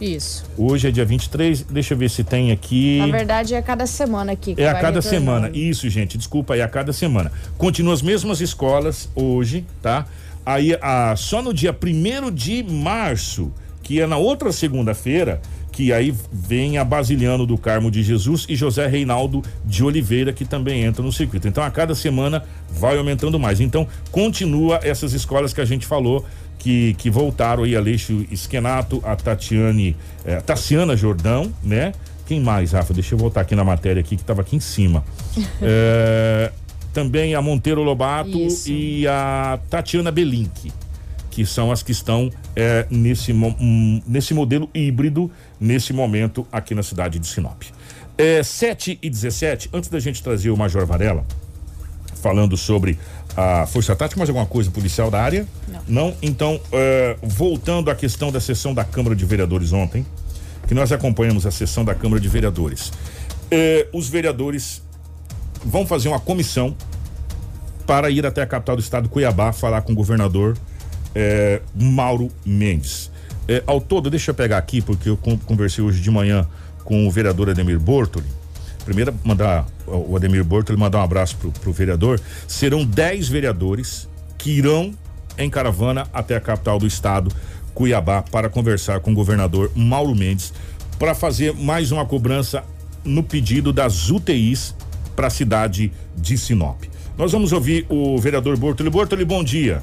Isso. Hoje é dia 23. Deixa eu ver se tem aqui. Na verdade, é a cada semana aqui. É a cada semana. Isso, gente, desculpa, é a cada semana. Continua as mesmas escolas hoje, tá? Aí, a, só no dia 1 de março, que é na outra segunda-feira, que aí vem a Basiliano do Carmo de Jesus e José Reinaldo de Oliveira, que também entra no circuito. Então, a cada semana vai aumentando mais. Então, continua essas escolas que a gente falou. Que, que voltaram aí, Aleixo Esquenato, a Tatiane, eh, Tassiana Jordão, né? Quem mais, Rafa? Deixa eu voltar aqui na matéria aqui que estava aqui em cima. É, também a Monteiro Lobato Isso. e a Tatiana Belink, que são as que estão é, nesse, hum, nesse modelo híbrido, nesse momento aqui na cidade de Sinop. É, 7 e 17, antes da gente trazer o Major Varela, falando sobre a Força Tática, mais alguma coisa policial da área? Não. Então, é, voltando à questão da sessão da Câmara de Vereadores ontem, que nós acompanhamos a sessão da Câmara de Vereadores. É, os vereadores vão fazer uma comissão para ir até a capital do estado, Cuiabá, falar com o governador é, Mauro Mendes. É, ao todo, deixa eu pegar aqui, porque eu con- conversei hoje de manhã com o vereador Ademir Bortoli. Primeiro, mandar o Ademir Bortoli mandar um abraço pro, pro vereador. Serão 10 vereadores que irão em caravana até a capital do estado, Cuiabá, para conversar com o governador Mauro Mendes para fazer mais uma cobrança no pedido das UTIs para a cidade de Sinop. Nós vamos ouvir o vereador Bortoli. Bortoli, bom dia.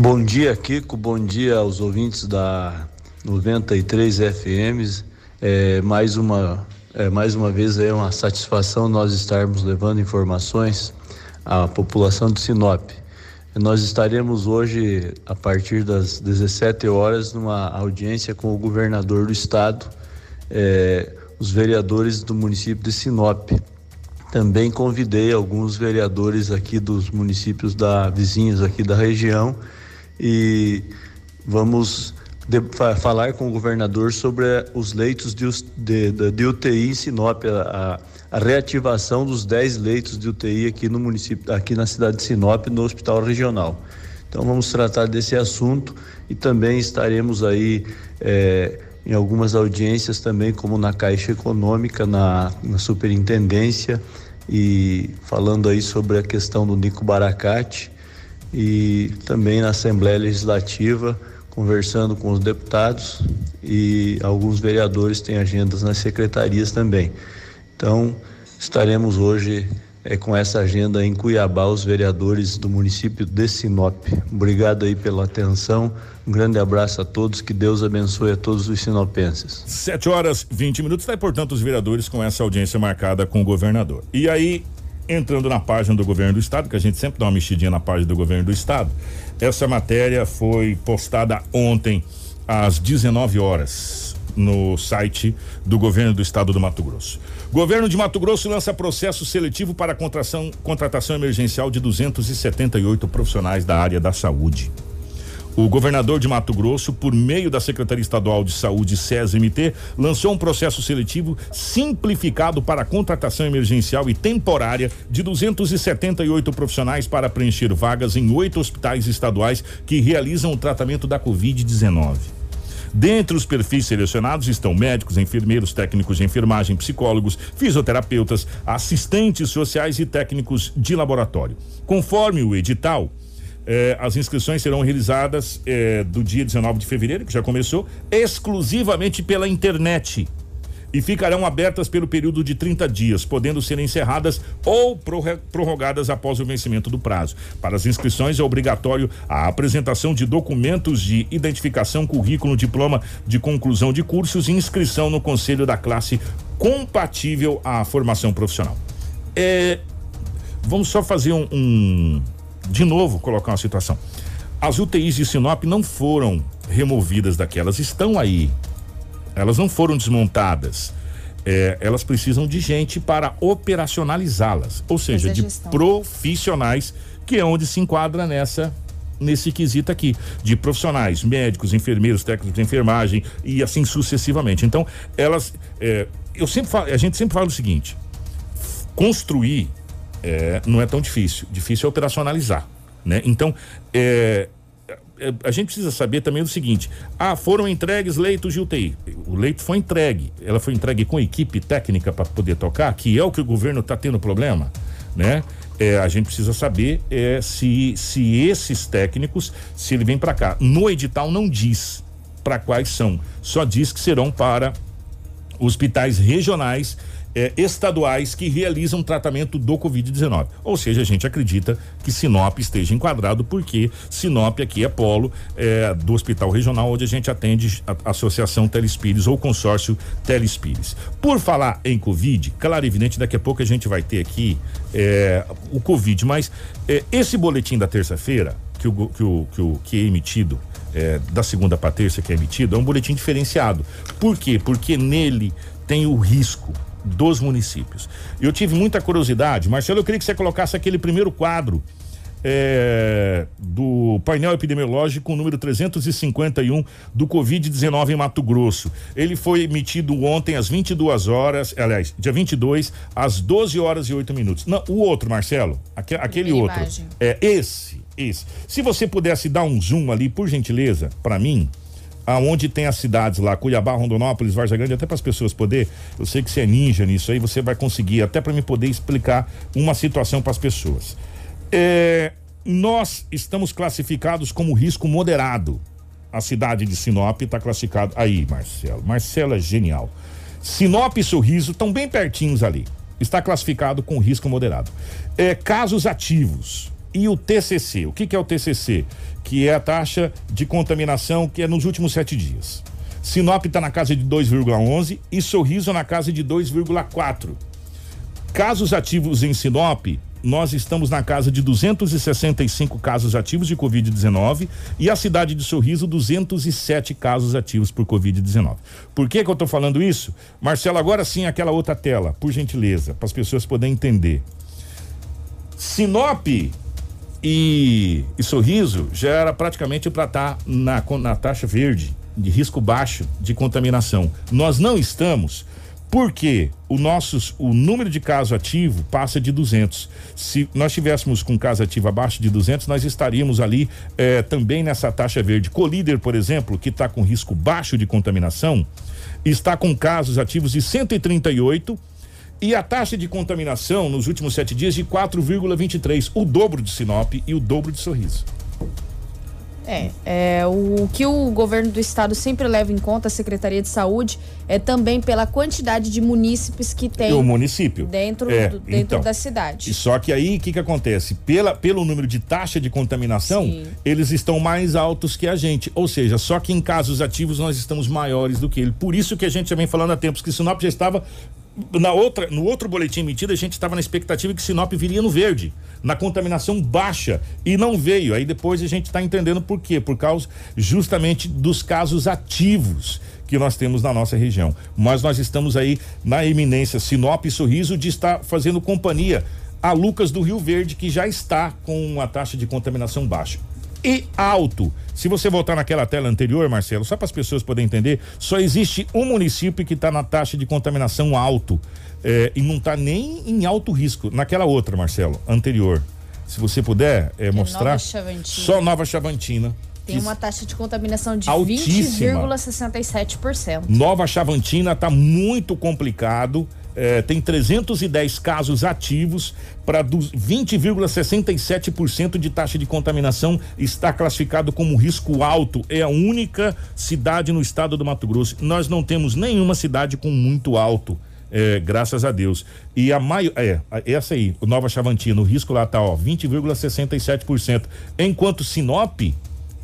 Bom dia, Kiko. Bom dia aos ouvintes da 93 FMs. É, mais uma é, mais uma vez é uma satisfação nós estarmos levando informações à população de Sinop. Nós estaremos hoje a partir das 17 horas numa audiência com o governador do estado, é, os vereadores do município de Sinop. Também convidei alguns vereadores aqui dos municípios da vizinhos aqui da região e vamos de- fa- falar com o governador sobre eh, os leitos de, de, de- UTI em Sinop, a, a- reativação dos 10 leitos de UTI aqui no município, aqui na cidade de Sinop, no Hospital Regional. Então vamos tratar desse assunto e também estaremos aí eh, em algumas audiências também, como na Caixa Econômica, na, na Superintendência e falando aí sobre a questão do Nico Baracate e também na Assembleia Legislativa, conversando com os deputados e alguns vereadores têm agendas nas secretarias também. Então, estaremos hoje eh, com essa agenda em Cuiabá, os vereadores do município de Sinop. Obrigado aí pela atenção, um grande abraço a todos, que Deus abençoe a todos os sinopenses. 7 horas 20 minutos, tá, e, portanto, os vereadores com essa audiência marcada com o governador. E aí, entrando na página do governo do estado, que a gente sempre dá uma mexidinha na página do governo do estado, essa matéria foi postada ontem às 19 horas no site do governo do estado do Mato Grosso. Governo de Mato Grosso lança processo seletivo para contratação, contratação emergencial de 278 profissionais da área da saúde. O governador de Mato Grosso, por meio da Secretaria Estadual de Saúde, SESMT, lançou um processo seletivo simplificado para a contratação emergencial e temporária de 278 profissionais para preencher vagas em oito hospitais estaduais que realizam o tratamento da Covid-19. Dentre os perfis selecionados estão médicos, enfermeiros, técnicos de enfermagem, psicólogos, fisioterapeutas, assistentes sociais e técnicos de laboratório. Conforme o edital, eh, as inscrições serão realizadas eh, do dia 19 de fevereiro, que já começou, exclusivamente pela internet. e ficarão abertas pelo período de 30 dias, podendo ser encerradas ou prorrogadas após o vencimento do prazo. Para as inscrições é obrigatório a apresentação de documentos de identificação, currículo, diploma de conclusão de cursos e inscrição no conselho da classe compatível à formação profissional. É, vamos só fazer um, um- de novo colocar uma situação. As UTIs de Sinop não foram removidas daqui, elas estão aí. Elas não foram desmontadas. É, elas precisam de gente para operacionalizá-las, ou seja, de profissionais, que é onde se enquadra nessa nesse quesito aqui, de profissionais, médicos, enfermeiros, técnicos de enfermagem e assim sucessivamente. Então, elas, é, eu sempre falo, a gente sempre fala o seguinte: construir é, não é tão difícil, difícil é operacionalizar, né? Então, é, é, a gente precisa saber também do seguinte: ah, foram entregues leitos de UTI. O leito foi entregue, ela foi entregue com equipe técnica para poder tocar, que é o que o governo está tendo problema, né? É, a gente precisa saber é, se, se esses técnicos, se ele vem para cá. No edital não diz para quais são, só diz que serão para hospitais regionais eh, estaduais que realizam tratamento do Covid-19. Ou seja, a gente acredita que Sinop esteja enquadrado, porque Sinop aqui é polo eh, do hospital regional, onde a gente atende a, Associação Telespires ou consórcio Telespires. Por falar em Covid, claro e evidente, daqui a pouco a gente vai ter aqui eh, o Covid, mas esse boletim da terça-feira, que o, que, o, que, o, que é emitido é, da segunda para terça que é emitido, é um boletim diferenciado. Por quê? Porque nele tem o risco dos municípios. Eu tive muita curiosidade, Marcelo, eu queria que você colocasse aquele primeiro quadro é, do painel epidemiológico número 351 do Covid-19 em Mato Grosso. Ele foi emitido ontem às 22 horas, aliás, dia 22, às 12 horas e 8 minutos. Não, o outro, Marcelo, aque- aquele outro. imagem. É esse, esse. Se você pudesse dar um zoom ali, por gentileza, para mim, aonde tem as cidades lá, Cuiabá, Rondonópolis, Varza Grande, até para as pessoas poder, eu sei que você é ninja nisso aí, você vai conseguir até para me poder explicar uma situação para as pessoas. É, nós estamos classificados como risco moderado. A cidade de Sinop está classificado aí, Marcelo. Marcelo é genial. Sinop e Sorriso estão bem pertinhos ali. Está classificado com risco moderado. É, casos ativos e o TCC. O que, que é o TCC? Que é a taxa de contaminação que é nos últimos sete dias. Sinop está na casa de 2,11 e Sorriso na casa de 2,4. Casos ativos em Sinop, nós estamos na casa de 265 casos ativos de Covid-19 e a cidade de Sorriso, 207 casos ativos por Covid-19. Por que, que eu estou falando isso? Marcelo, agora sim aquela outra tela, por gentileza, para as pessoas poderem entender. Sinop e, e Sorriso já era praticamente para estar na, na taxa verde, de risco baixo de contaminação. Nós não estamos porque o, nossos, o número de caso ativo passa de 200. Se nós tivéssemos com caso ativo abaixo de 200, nós estaríamos ali eh, também nessa taxa verde. Colíder, por exemplo, que está com risco baixo de contaminação, está com casos ativos de 138 e a taxa de contaminação nos últimos sete dias de 4,23, o dobro de Sinop e o dobro de Sorriso. É, é, o que o governo do estado sempre leva em conta, a Secretaria de Saúde, é também pela quantidade de munícipes que tem o município. dentro, É, do- dentro então. da cidade. E Só que aí o que, que acontece? Pela, pelo número de taxa de contaminação, eles estão mais altos que a gente. Ou seja, só que em casos ativos nós estamos maiores do que ele. Por isso que a gente já vem falando há tempos que Sinop já estava. Na outra, no outro boletim emitido, a gente estava na expectativa que Sinop viria no verde, na contaminação baixa, e não veio. Aí depois a gente está entendendo por quê? Por causa justamente dos casos ativos que nós temos na nossa região. Mas nós estamos aí na eminência Sinop Sorriso de estar fazendo companhia a Lucas do Rio Verde, que já está com uma taxa de contaminação baixa. E alto. Se você voltar naquela tela anterior, Marcelo, só para as pessoas poderem entender, só existe um município que está na taxa de contaminação alto eh, e não está nem em alto risco. Naquela outra, Marcelo, anterior. Se você puder eh, mostrar. Nova Chavantina. Só Nova Chavantina. Tem uma taxa de contaminação de Altíssima. 20,67%. Nova Chavantina está muito complicado. Eh, tem 310 casos ativos para 20,67% de taxa de contaminação está classificado como risco alto. É a única cidade no estado do Mato Grosso. Nós não temos nenhuma cidade com muito alto. É, graças a Deus. E a maior. É, essa aí, Nova Chavantina, o risco lá tá, ó, 20,67%. Enquanto Sinop,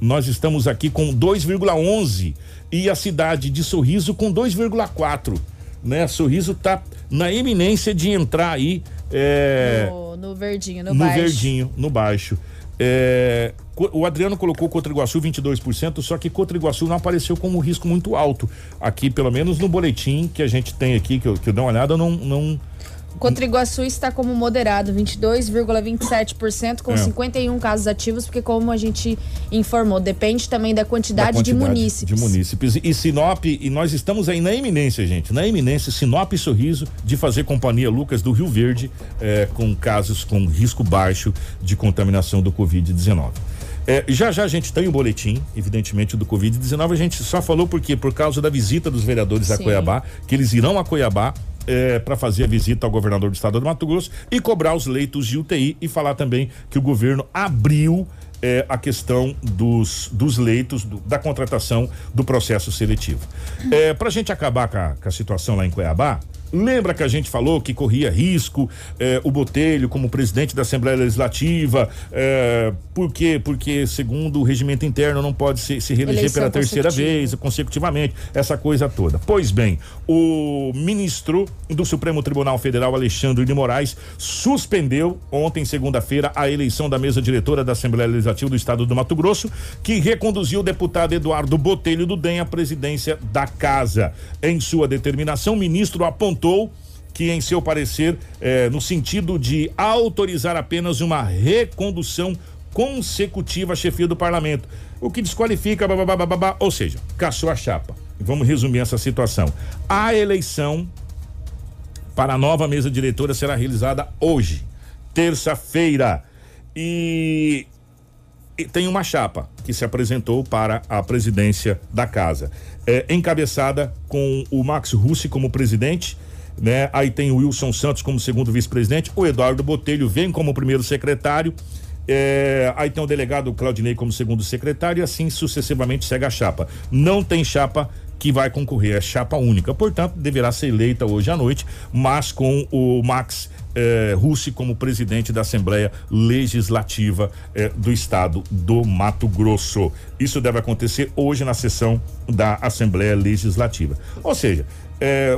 nós estamos aqui com 2,11% e a cidade de Sorriso com 2,4%. Né? Sorriso tá na eminência de entrar aí. É, No, no verdinho, no, no baixo. verdinho, no baixo. É, o Adriano colocou Contra Iguaçu 22%, só que Contra Iguaçu não apareceu como um risco muito alto. Aqui, pelo menos no boletim que a gente tem aqui, que eu, que eu dei uma olhada, não. não Contra Iguaçu está como moderado, 22,27%, com É. 51 casos ativos, porque como a gente informou, depende também da quantidade, da de munícipes. De munícipes. E Sinop, e nós estamos aí na eminência, gente, na eminência, Sinop e Sorriso, de fazer companhia Lucas do Rio Verde, eh, com casos com risco baixo de contaminação do Covid-19. Eh, já já a gente tem o boletim, evidentemente, do Covid-19. A gente só falou porque por causa da visita dos vereadores a Sim. Cuiabá, que eles irão a Cuiabá para fazer a visita ao governador do estado do Mato Grosso e cobrar os leitos de UTI e falar também que o governo abriu é, a questão dos, dos leitos, do- da contratação do processo seletivo. É, Para a gente acabar com a, com a situação lá em Cuiabá, lembra que a gente falou que corria risco é, o Botelho como presidente da Assembleia Legislativa, é, por quê? Porque, segundo o regimento interno, não pode se, se reeleger Eleição pela terceira vez, consecutivamente, essa coisa toda. Pois bem, o ministro do Supremo Tribunal Federal, Alexandre de Moraes, suspendeu ontem, segunda-feira, a eleição da mesa diretora da Assembleia Legislativa do Estado do Mato Grosso, que reconduziu o deputado Eduardo Botelho do DEM à presidência da casa. Em sua determinação, o ministro apontou que em seu parecer, eh, no sentido de autorizar apenas uma recondução consecutiva à chefia do parlamento, o que desqualifica, ou seja, caçou a chapa. Vamos resumir essa situação. A eleição para a nova mesa diretora será realizada hoje, terça-feira. E, e tem uma chapa que se apresentou para a presidência da casa, é, encabeçada com o Max Russi como presidente. Né? Aí tem o Wilson Santos como segundo vice-presidente, o Eduardo Botelho vem como primeiro secretário, é, aí tem o delegado Claudinei como segundo secretário e assim sucessivamente segue a chapa. Não tem chapa que vai concorrer, é chapa única. Portanto, deverá ser eleita hoje à noite, mas com o Max eh, Russi como presidente da Assembleia Legislativa eh, do Estado do Mato Grosso. Isso deve acontecer hoje na sessão da Assembleia Legislativa. Ou seja,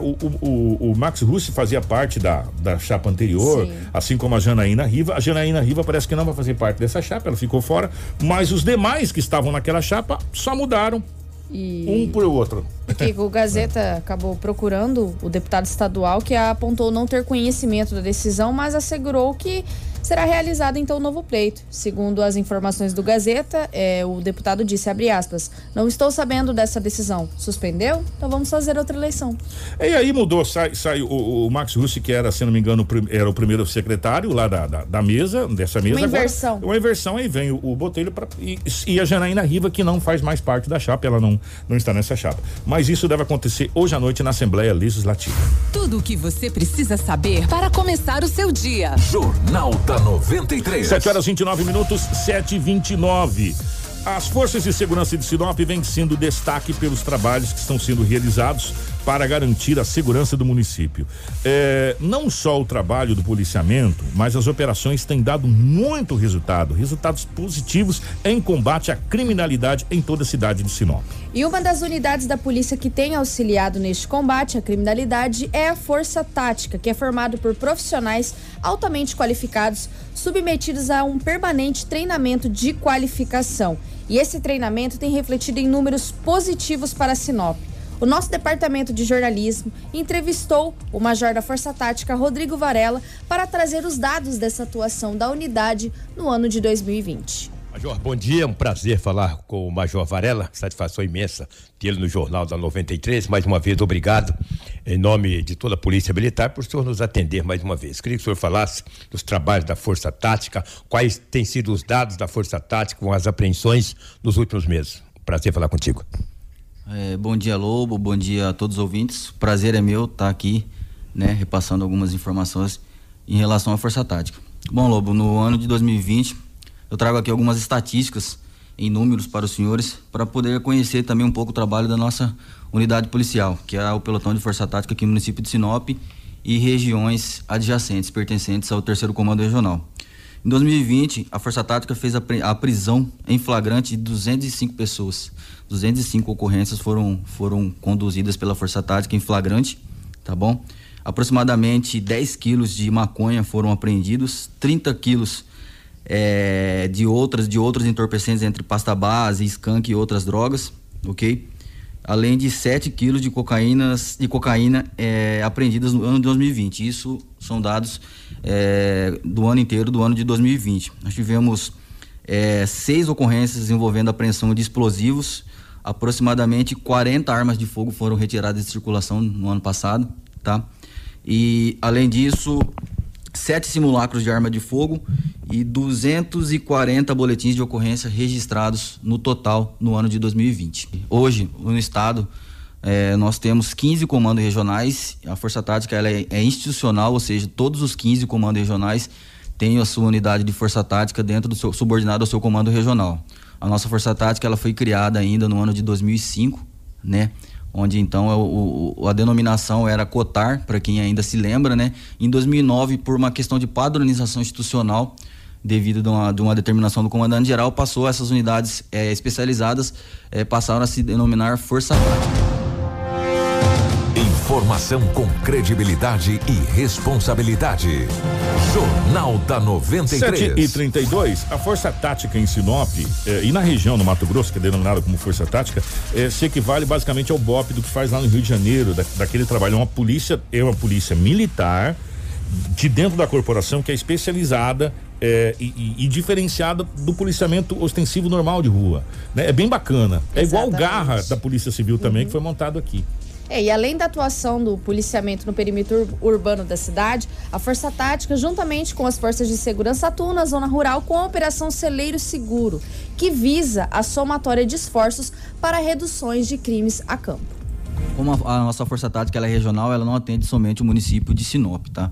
o, o, o- o Max Russi fazia parte da, da chapa anterior, Sim. assim como a Janaína Riva. A Janaína Riva parece que não vai fazer parte dessa chapa, ela ficou fora, mas os demais que estavam naquela chapa só mudaram E um por outro. que o Gazeta acabou procurando o deputado estadual que apontou não ter conhecimento da decisão, mas assegurou que será realizado então o novo pleito. Segundo as informações do Gazeta, é, o deputado disse, abre aspas, não estou sabendo dessa decisão. Suspendeu? Então vamos fazer outra eleição. E aí mudou, sai, sai o, o Max Russi, que era, se não me engano, era o primeiro secretário lá da, da, da mesa, dessa mesa. Uma agora- inversão. uma inversão, aí vem o, o Botelho pra, e, e a Janaína Riva, que não faz mais parte da chapa, ela não, não está nessa chapa. Mas isso deve acontecer hoje à noite na Assembleia Legislativa. Tudo o que você precisa saber para começar o seu dia. Jornal da 93. 7 horas 29 minutos, 7 e 29 As forças de segurança de Sinop vêm sendo destaque pelos trabalhos que estão sendo realizados para garantir a segurança do município. É, não só o trabalho do policiamento, mas as operações têm dado muito resultado, resultados positivos em combate à criminalidade em toda a cidade de Sinop. E uma das unidades da polícia que tem auxiliado neste combate à criminalidade é a Força Tática, que é formado por profissionais altamente qualificados, submetidos a um permanente treinamento de qualificação. E esse treinamento tem refletido em números positivos para Sinop. O nosso departamento de jornalismo entrevistou o major da Força Tática, Rodrigo Varela, para trazer os dados dessa atuação da unidade no ano de 2020. Major, bom dia, um prazer falar com o Major Varela, satisfação imensa tê-lo no Jornal da 93. Mais uma vez, obrigado, em nome de toda a Polícia Militar, por o senhor nos atender mais uma vez. Queria que o senhor falasse dos trabalhos da Força Tática, quais têm sido os dados da Força Tática com as apreensões nos últimos meses. Prazer falar contigo. É, bom dia, Lobo. Bom dia a todos os ouvintes. Prazer é meu estar aqui né, repassando algumas informações em relação à força tática. Bom, Lobo, no ano de 2020, eu trago aqui algumas estatísticas em números para os senhores, para poder conhecer também um pouco o trabalho da nossa unidade policial, que é o pelotão de força tática aqui no município de Sinop e regiões adjacentes, pertencentes ao terceiro comando regional. Em 2020, a Força Tática fez a, a prisão em flagrante de 205 pessoas. 205 ocorrências foram, foram conduzidas pela Força Tática em flagrante, tá bom? Aproximadamente 10 quilos de maconha foram apreendidos, 30 quilos é, de outras de outros entorpecentes entre pasta base, skunk e outras drogas, ok? Além de 7 quilos de, cocaínas, de cocaína é, apreendidas no ano de 2020. Isso são dados é, do ano inteiro, do ano de 2020. Nós tivemos é, seis ocorrências envolvendo apreensão de explosivos, aproximadamente 40 armas de fogo foram retiradas de circulação no ano passado, tá? E além disso, sete simulacros de arma de fogo e 240 boletins de ocorrência registrados no total no ano de 2020. Hoje, no estado, é, nós temos 15 comandos regionais. A Força Tática ela é, é, institucional, ou seja, todos os 15 comandos regionais têm a sua unidade de Força Tática dentro do seu subordinado ao seu comando regional. A nossa Força Tática ela foi criada ainda no ano de 2005, né? Onde então é o, o, a denominação era COTAR, para quem ainda se lembra, né? Em 2009, por uma questão de padronização institucional, devido de uma, de uma determinação do comandante geral, passou essas unidades é, especializadas, é, passaram a se denominar Força. Informação com credibilidade e responsabilidade. Jornal da 93. 7 e 32 a Força Tática em Sinop eh, e na região, no Mato Grosso, que é denominada como Força Tática, eh, se equivale basicamente ao BOP do que faz lá no Rio de Janeiro, da, daquele trabalho. É uma polícia, é uma polícia militar de dentro da corporação que é especializada é, e, e, diferenciada do policiamento ostensivo normal de rua. Né? É bem bacana. É igual o Garra da Polícia Civil também, uhum. que foi montado aqui. É, e além da atuação do policiamento no perímetro urbano da cidade, a Força Tática, juntamente com as forças de segurança, atua na zona rural com a Operação Celeiro Seguro, que visa a somatória de esforços para reduções de crimes a campo. Como a, a nossa Força Tática é regional, ela não atende somente o município de Sinop, tá?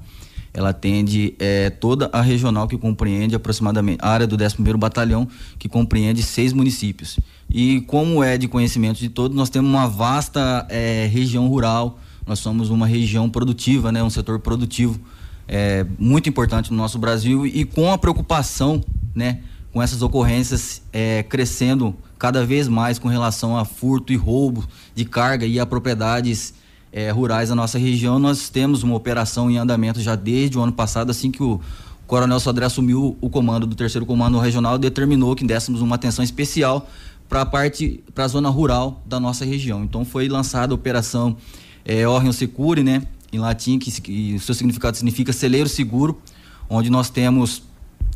Ela atende é, toda a regional que compreende aproximadamente a área do 11º Batalhão, que compreende seis municípios. E como é de conhecimento de todos, nós temos uma vasta é, região rural, nós somos uma região produtiva, né, um setor produtivo é, muito importante no nosso Brasil e com a preocupação, né, com essas ocorrências é, crescendo cada vez mais com relação a furto e roubo de carga e a propriedades é, rurais da nossa região, nós temos uma operação em andamento já desde o ano passado, assim que o Coronel Sodré assumiu o comando do terceiro comando regional, determinou que dessemos uma atenção especial para a parte, para a zona rural da nossa região. Então foi lançada a operação é, Orion Secure, né, em latim, que, que seu significado significa celeiro seguro, onde nós temos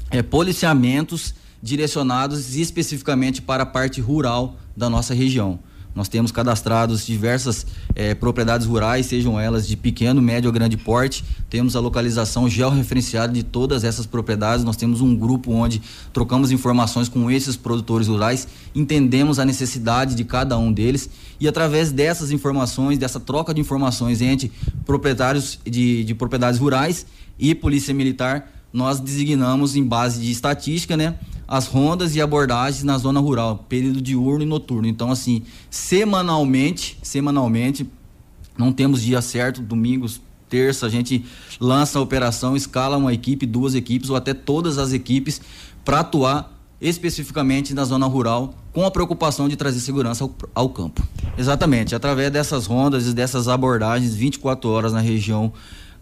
é, policiamentos direcionados especificamente para a parte rural da nossa região. Nós temos cadastrados diversas eh, propriedades rurais, sejam elas de pequeno, médio ou grande porte. Temos a localização georreferenciada de todas essas propriedades. Nós temos um grupo onde trocamos informações com esses produtores rurais, entendemos a necessidade de cada um deles e através dessas informações, dessa troca de informações entre proprietários de, de propriedades rurais e polícia militar, nós designamos em base de estatística, né? As rondas e abordagens na zona rural, período diurno e noturno. Então, assim, semanalmente, semanalmente, não temos dia certo, domingos, terça, a gente lança a operação, escala uma equipe, duas equipes ou até todas as equipes para atuar especificamente na zona rural, com a preocupação de trazer segurança ao, ao campo. Exatamente, através dessas rondas e dessas abordagens 24 horas na região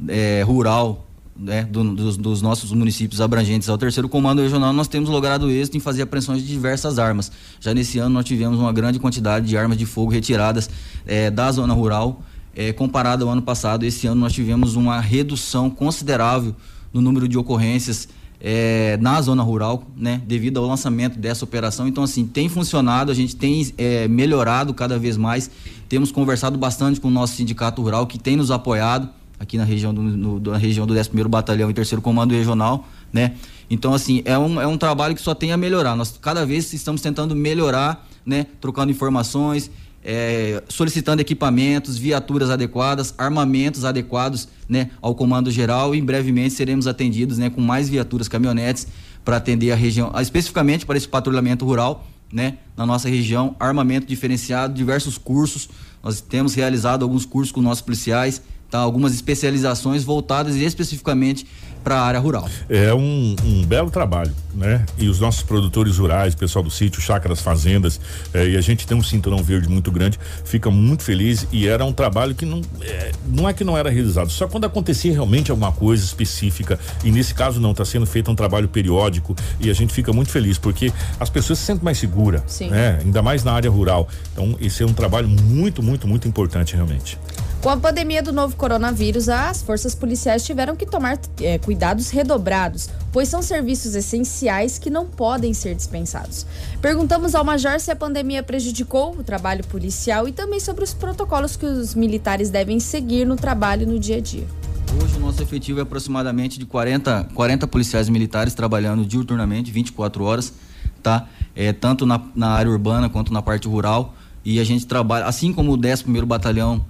é, rural né, do, dos, dos, nossos municípios abrangentes ao terceiro comando regional, nós temos logrado êxito em fazer apreensões de diversas armas. Já nesse ano nós tivemos uma grande quantidade de armas de fogo retiradas é, da zona rural, é, comparado ao ano passado. Esse ano nós tivemos uma redução considerável no número de ocorrências é, na zona rural, né, devido ao lançamento dessa operação. Então, assim, tem funcionado, a gente tem é, melhorado cada vez mais. Temos conversado bastante com o nosso sindicato rural, que tem nos apoiado aqui na região do, no, na região do 11º Batalhão e Terceiro Comando Regional, né? Então, assim, é um, é um trabalho que só tem a melhorar. Nós cada vez estamos tentando melhorar, né? Trocando informações, é, solicitando equipamentos, viaturas adequadas, armamentos adequados, né, ao comando geral e brevemente seremos atendidos, né, com mais viaturas, caminhonetes para atender a região, especificamente para esse patrulhamento rural, né, na nossa região, armamento diferenciado, diversos cursos. Nós temos realizado alguns cursos com nossos policiais, tá, algumas especializações voltadas especificamente para a área rural. É um, um, belo trabalho, né? E os nossos produtores rurais, pessoal do sítio, chácaras, fazendas, é, e a gente tem um cinturão verde muito grande, fica muito feliz e era um trabalho que não é, não é que não era realizado, só quando acontecia realmente alguma coisa específica e nesse caso não, está sendo feito um trabalho periódico e a gente fica muito feliz porque as pessoas se sentem mais seguras, né? Ainda mais na área rural. Então esse é um trabalho muito, muito, muito importante realmente. Com a pandemia do novo coronavírus, as forças policiais tiveram que tomar é, cuidados redobrados, pois são serviços essenciais que não podem ser dispensados. Perguntamos ao Major se a pandemia prejudicou o trabalho policial e também sobre os protocolos que os militares devem seguir no trabalho no dia a dia. Hoje o nosso efetivo é aproximadamente de 40, 40 policiais militares trabalhando diuturnamente, 24 horas, tá? É, tanto na, na área urbana quanto na parte rural. E a gente trabalha, assim como o 11 Batalhão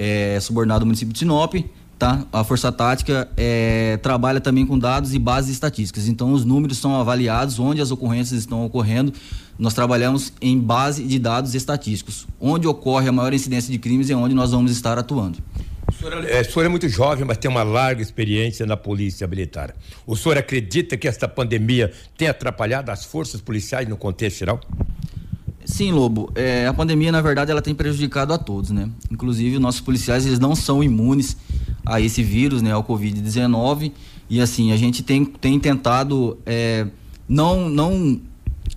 é, subordinado ao município de Sinop, tá? A Força Tática é, trabalha também com dados e bases estatísticas. Então, os números são avaliados, onde as ocorrências estão ocorrendo. Nós trabalhamos em base de dados estatísticos. Onde ocorre a maior incidência de crimes é onde nós vamos estar atuando. O senhor, é, o senhor é muito jovem, mas tem uma larga experiência na polícia militar. O senhor acredita que esta pandemia tem atrapalhado as forças policiais no contexto geral? Sim, Lobo. É, a pandemia, na verdade, ela tem prejudicado a todos, né? Inclusive, nossos policiais, eles não são imunes a esse vírus, né? Ao Covid-19. E, assim, a gente tem, tem tentado é, não, não,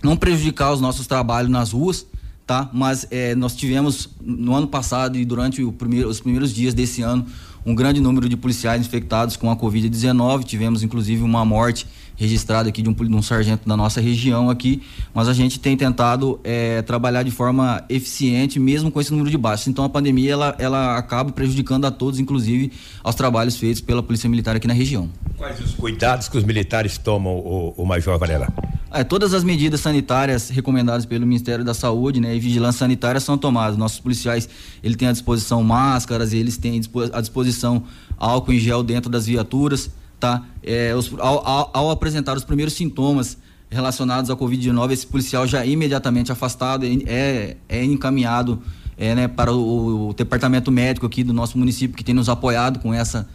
não prejudicar os nossos trabalhos nas ruas, tá? Mas é, nós tivemos, no ano passado e durante primeiro, os primeiros dias desse ano, um grande número de policiais infectados com a Covid-19. Tivemos, inclusive, uma morte registrado aqui de um, de um, sargento da nossa região aqui, mas a gente tem tentado é, trabalhar de forma eficiente, mesmo com esse número de baixos. Então a pandemia ela, ela acaba prejudicando a todos, inclusive aos trabalhos feitos pela Polícia Militar aqui na região. Quais os cuidados que os militares tomam, o, o Major Varela? É, todas as medidas sanitárias recomendadas pelo Ministério da Saúde, né, e vigilância sanitária são tomadas. Nossos policiais, ele tem à disposição máscaras, eles têm à disposição álcool em gel dentro das viaturas tá? É, os, ao, ao, ao, apresentar os primeiros sintomas relacionados à Covid-19, esse policial já é imediatamente afastado, é, é encaminhado é, né, para o, o, departamento médico aqui do nosso município que tem nos apoiado com essa,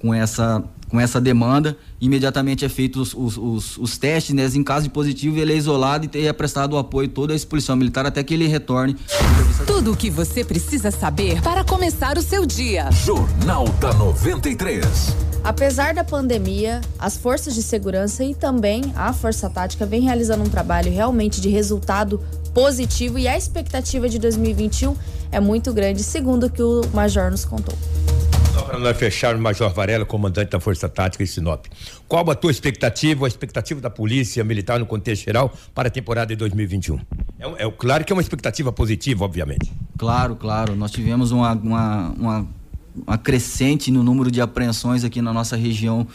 com essa, com essa demanda. Imediatamente é feito os, os, os, os testes, né? Em caso de positivo, ele é isolado e é prestado o apoio todo a esse policial militar até que ele retorne. Tudo o que você precisa saber para começar o seu dia. Jornal da 93. Apesar da pandemia, as forças de segurança e também a Força Tática vem realizando um trabalho realmente de resultado positivo e a expectativa de 2021 é muito grande, segundo o que o Major nos contou. Só para nós fecharmos, Major Varela, comandante da Força Tática em Sinop. Qual a tua expectativa, a expectativa da Polícia Militar no contexto geral para a temporada de 2021? É, é claro que é uma expectativa positiva, obviamente. Claro, claro. Nós tivemos uma, uma, uma uma crescente no número de apreensões aqui na nossa região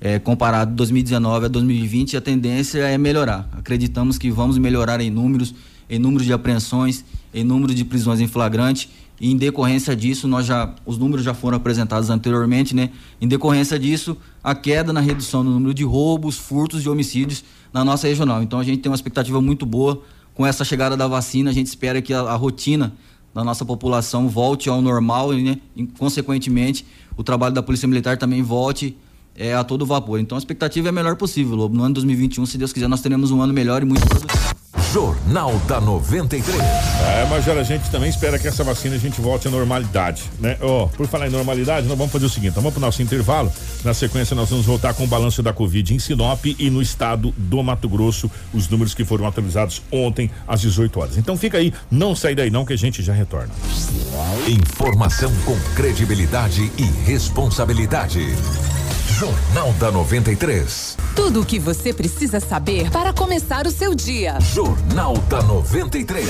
é, comparado 2019 a 2020 a tendência é melhorar. Acreditamos que vamos melhorar em números, em número de apreensões, em número de prisões em flagrante. E em decorrência disso, nós já os números já foram apresentados anteriormente, né? Em decorrência disso, a queda na redução do número de roubos, furtos e homicídios na nossa regional. Então a gente tem uma expectativa muito boa com essa chegada da vacina. A gente espera que a, a rotina da nossa população volte ao normal e, né, e, consequentemente, o trabalho da Polícia Militar também volte é, a todo vapor. Então a expectativa é a melhor possível, Lobo. No ano 2021, se Deus quiser, nós teremos um ano melhor e muito produtivo. Jornal da 93. É, Major, a gente também espera que essa vacina a gente volte à normalidade, né? Ó, oh, por falar em normalidade, nós vamos fazer o seguinte, vamos para o nosso intervalo. Na sequência, nós vamos voltar com o balanço da Covid em Sinop e no estado do Mato Grosso, os números que foram atualizados ontem às 18 horas. Então fica aí, não sai daí não que a gente já retorna. Informação com credibilidade e responsabilidade. Jornal da 93. Tudo o que você precisa saber para começar o seu dia. Jornal da 93.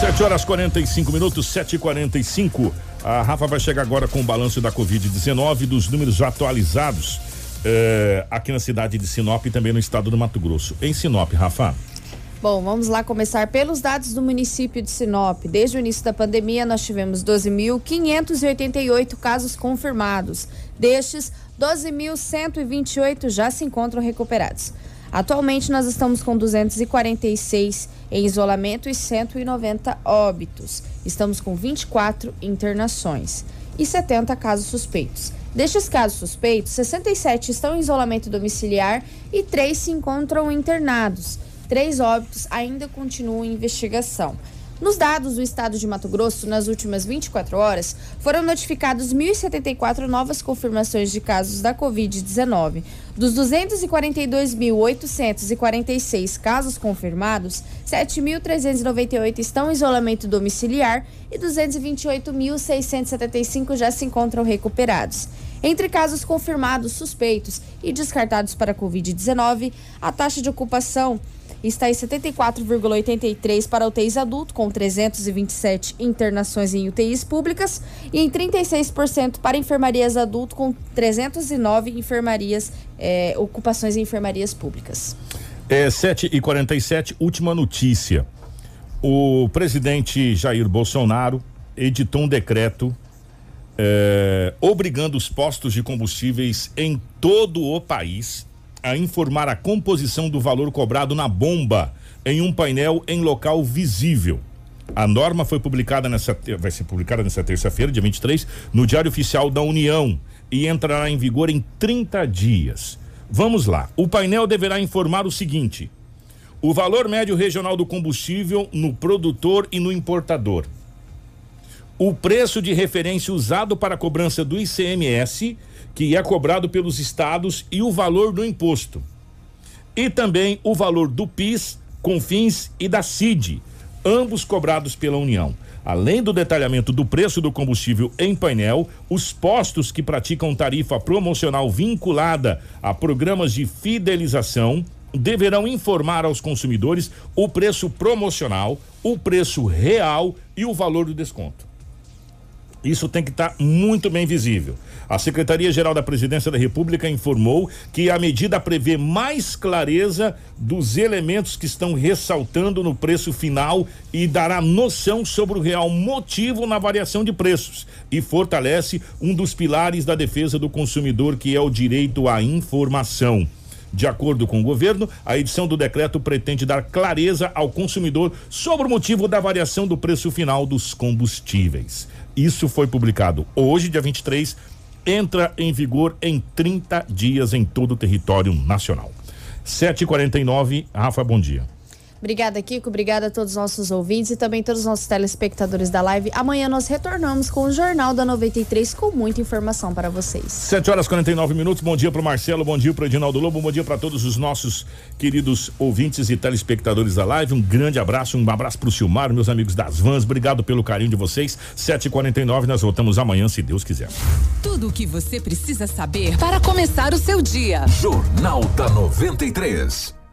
7 horas 45 minutos, 7 e 45 A Rafa vai chegar agora com o balanço da Covid-19 dos números atualizados eh, aqui na cidade de Sinop e também no estado do Mato Grosso. Em Sinop, Rafa. Bom, vamos lá começar pelos dados do município de Sinop. Desde o início da pandemia, nós tivemos 12.588 casos confirmados. Destes, 12.128 já se encontram recuperados. Atualmente, nós estamos com 246 em isolamento e 190 óbitos. Estamos com 24 internações e 70 casos suspeitos. Destes casos suspeitos, 67 estão em isolamento domiciliar e 3 se encontram internados. Três óbitos ainda continuam em investigação. Nos dados do estado de Mato Grosso, nas últimas 24 horas, foram notificados 1.074 novas confirmações de casos da Covid-19. Dos 242.846 casos confirmados, 7.398 estão em isolamento domiciliar e 228.675 já se encontram recuperados. Entre casos confirmados, suspeitos e descartados para a Covid-19, a taxa de ocupação está em 74,83 para UTIs adulto, com 327 internações em UTIs públicas, e em 36% para enfermarias adulto, com 309 enfermarias, eh, ocupações em enfermarias públicas. É 7 e 47 última notícia. O presidente Jair Bolsonaro editou um decreto eh, obrigando os postos de combustíveis em todo o país a informar a composição do valor cobrado na bomba em um painel em local visível. A norma foi publicada nessa vai ser publicada nessa terça-feira, dia 23, no Diário Oficial da União e entrará em vigor em 30 dias. Vamos lá. O painel deverá informar o seguinte: o valor médio regional do combustível no produtor e no importador. O preço de referência usado para a cobrança do ICMS que é cobrado pelos estados e o valor do imposto. E também o valor do PIS, CONFINS e da CID, ambos cobrados pela União. Além do detalhamento do preço do combustível em painel, os postos que praticam tarifa promocional vinculada a programas de fidelização deverão informar aos consumidores o preço promocional, o preço real e o valor do desconto. Isso tem que estar tá muito bem visível. A Secretaria-Geral da Presidência da República informou que a medida prevê mais clareza dos elementos que estão ressaltando no preço final e dará noção sobre o real motivo na variação de preços e fortalece um dos pilares da defesa do consumidor, que é o direito à informação. De acordo com o governo, a edição do decreto pretende dar clareza ao consumidor sobre o motivo da variação do preço final dos combustíveis. Isso foi publicado hoje, dia 23, entra em vigor em 30 dias em todo o território nacional. 7h49, Rafa, bom dia. Obrigada, Kiko. Obrigada a todos os nossos ouvintes e também todos os nossos telespectadores da live. Amanhã nós retornamos com o Jornal da 93 com muita informação para vocês. 7 horas 49 minutos. Bom dia para o Marcelo, bom dia para o Edinaldo Lobo, bom dia para todos os nossos queridos ouvintes e telespectadores da live. Um grande abraço, um abraço para o Silmar, meus amigos das vans. Obrigado pelo carinho de vocês. 7h49, nós voltamos amanhã, se Deus quiser. Tudo o que você precisa saber para começar o seu dia. Jornal da 93.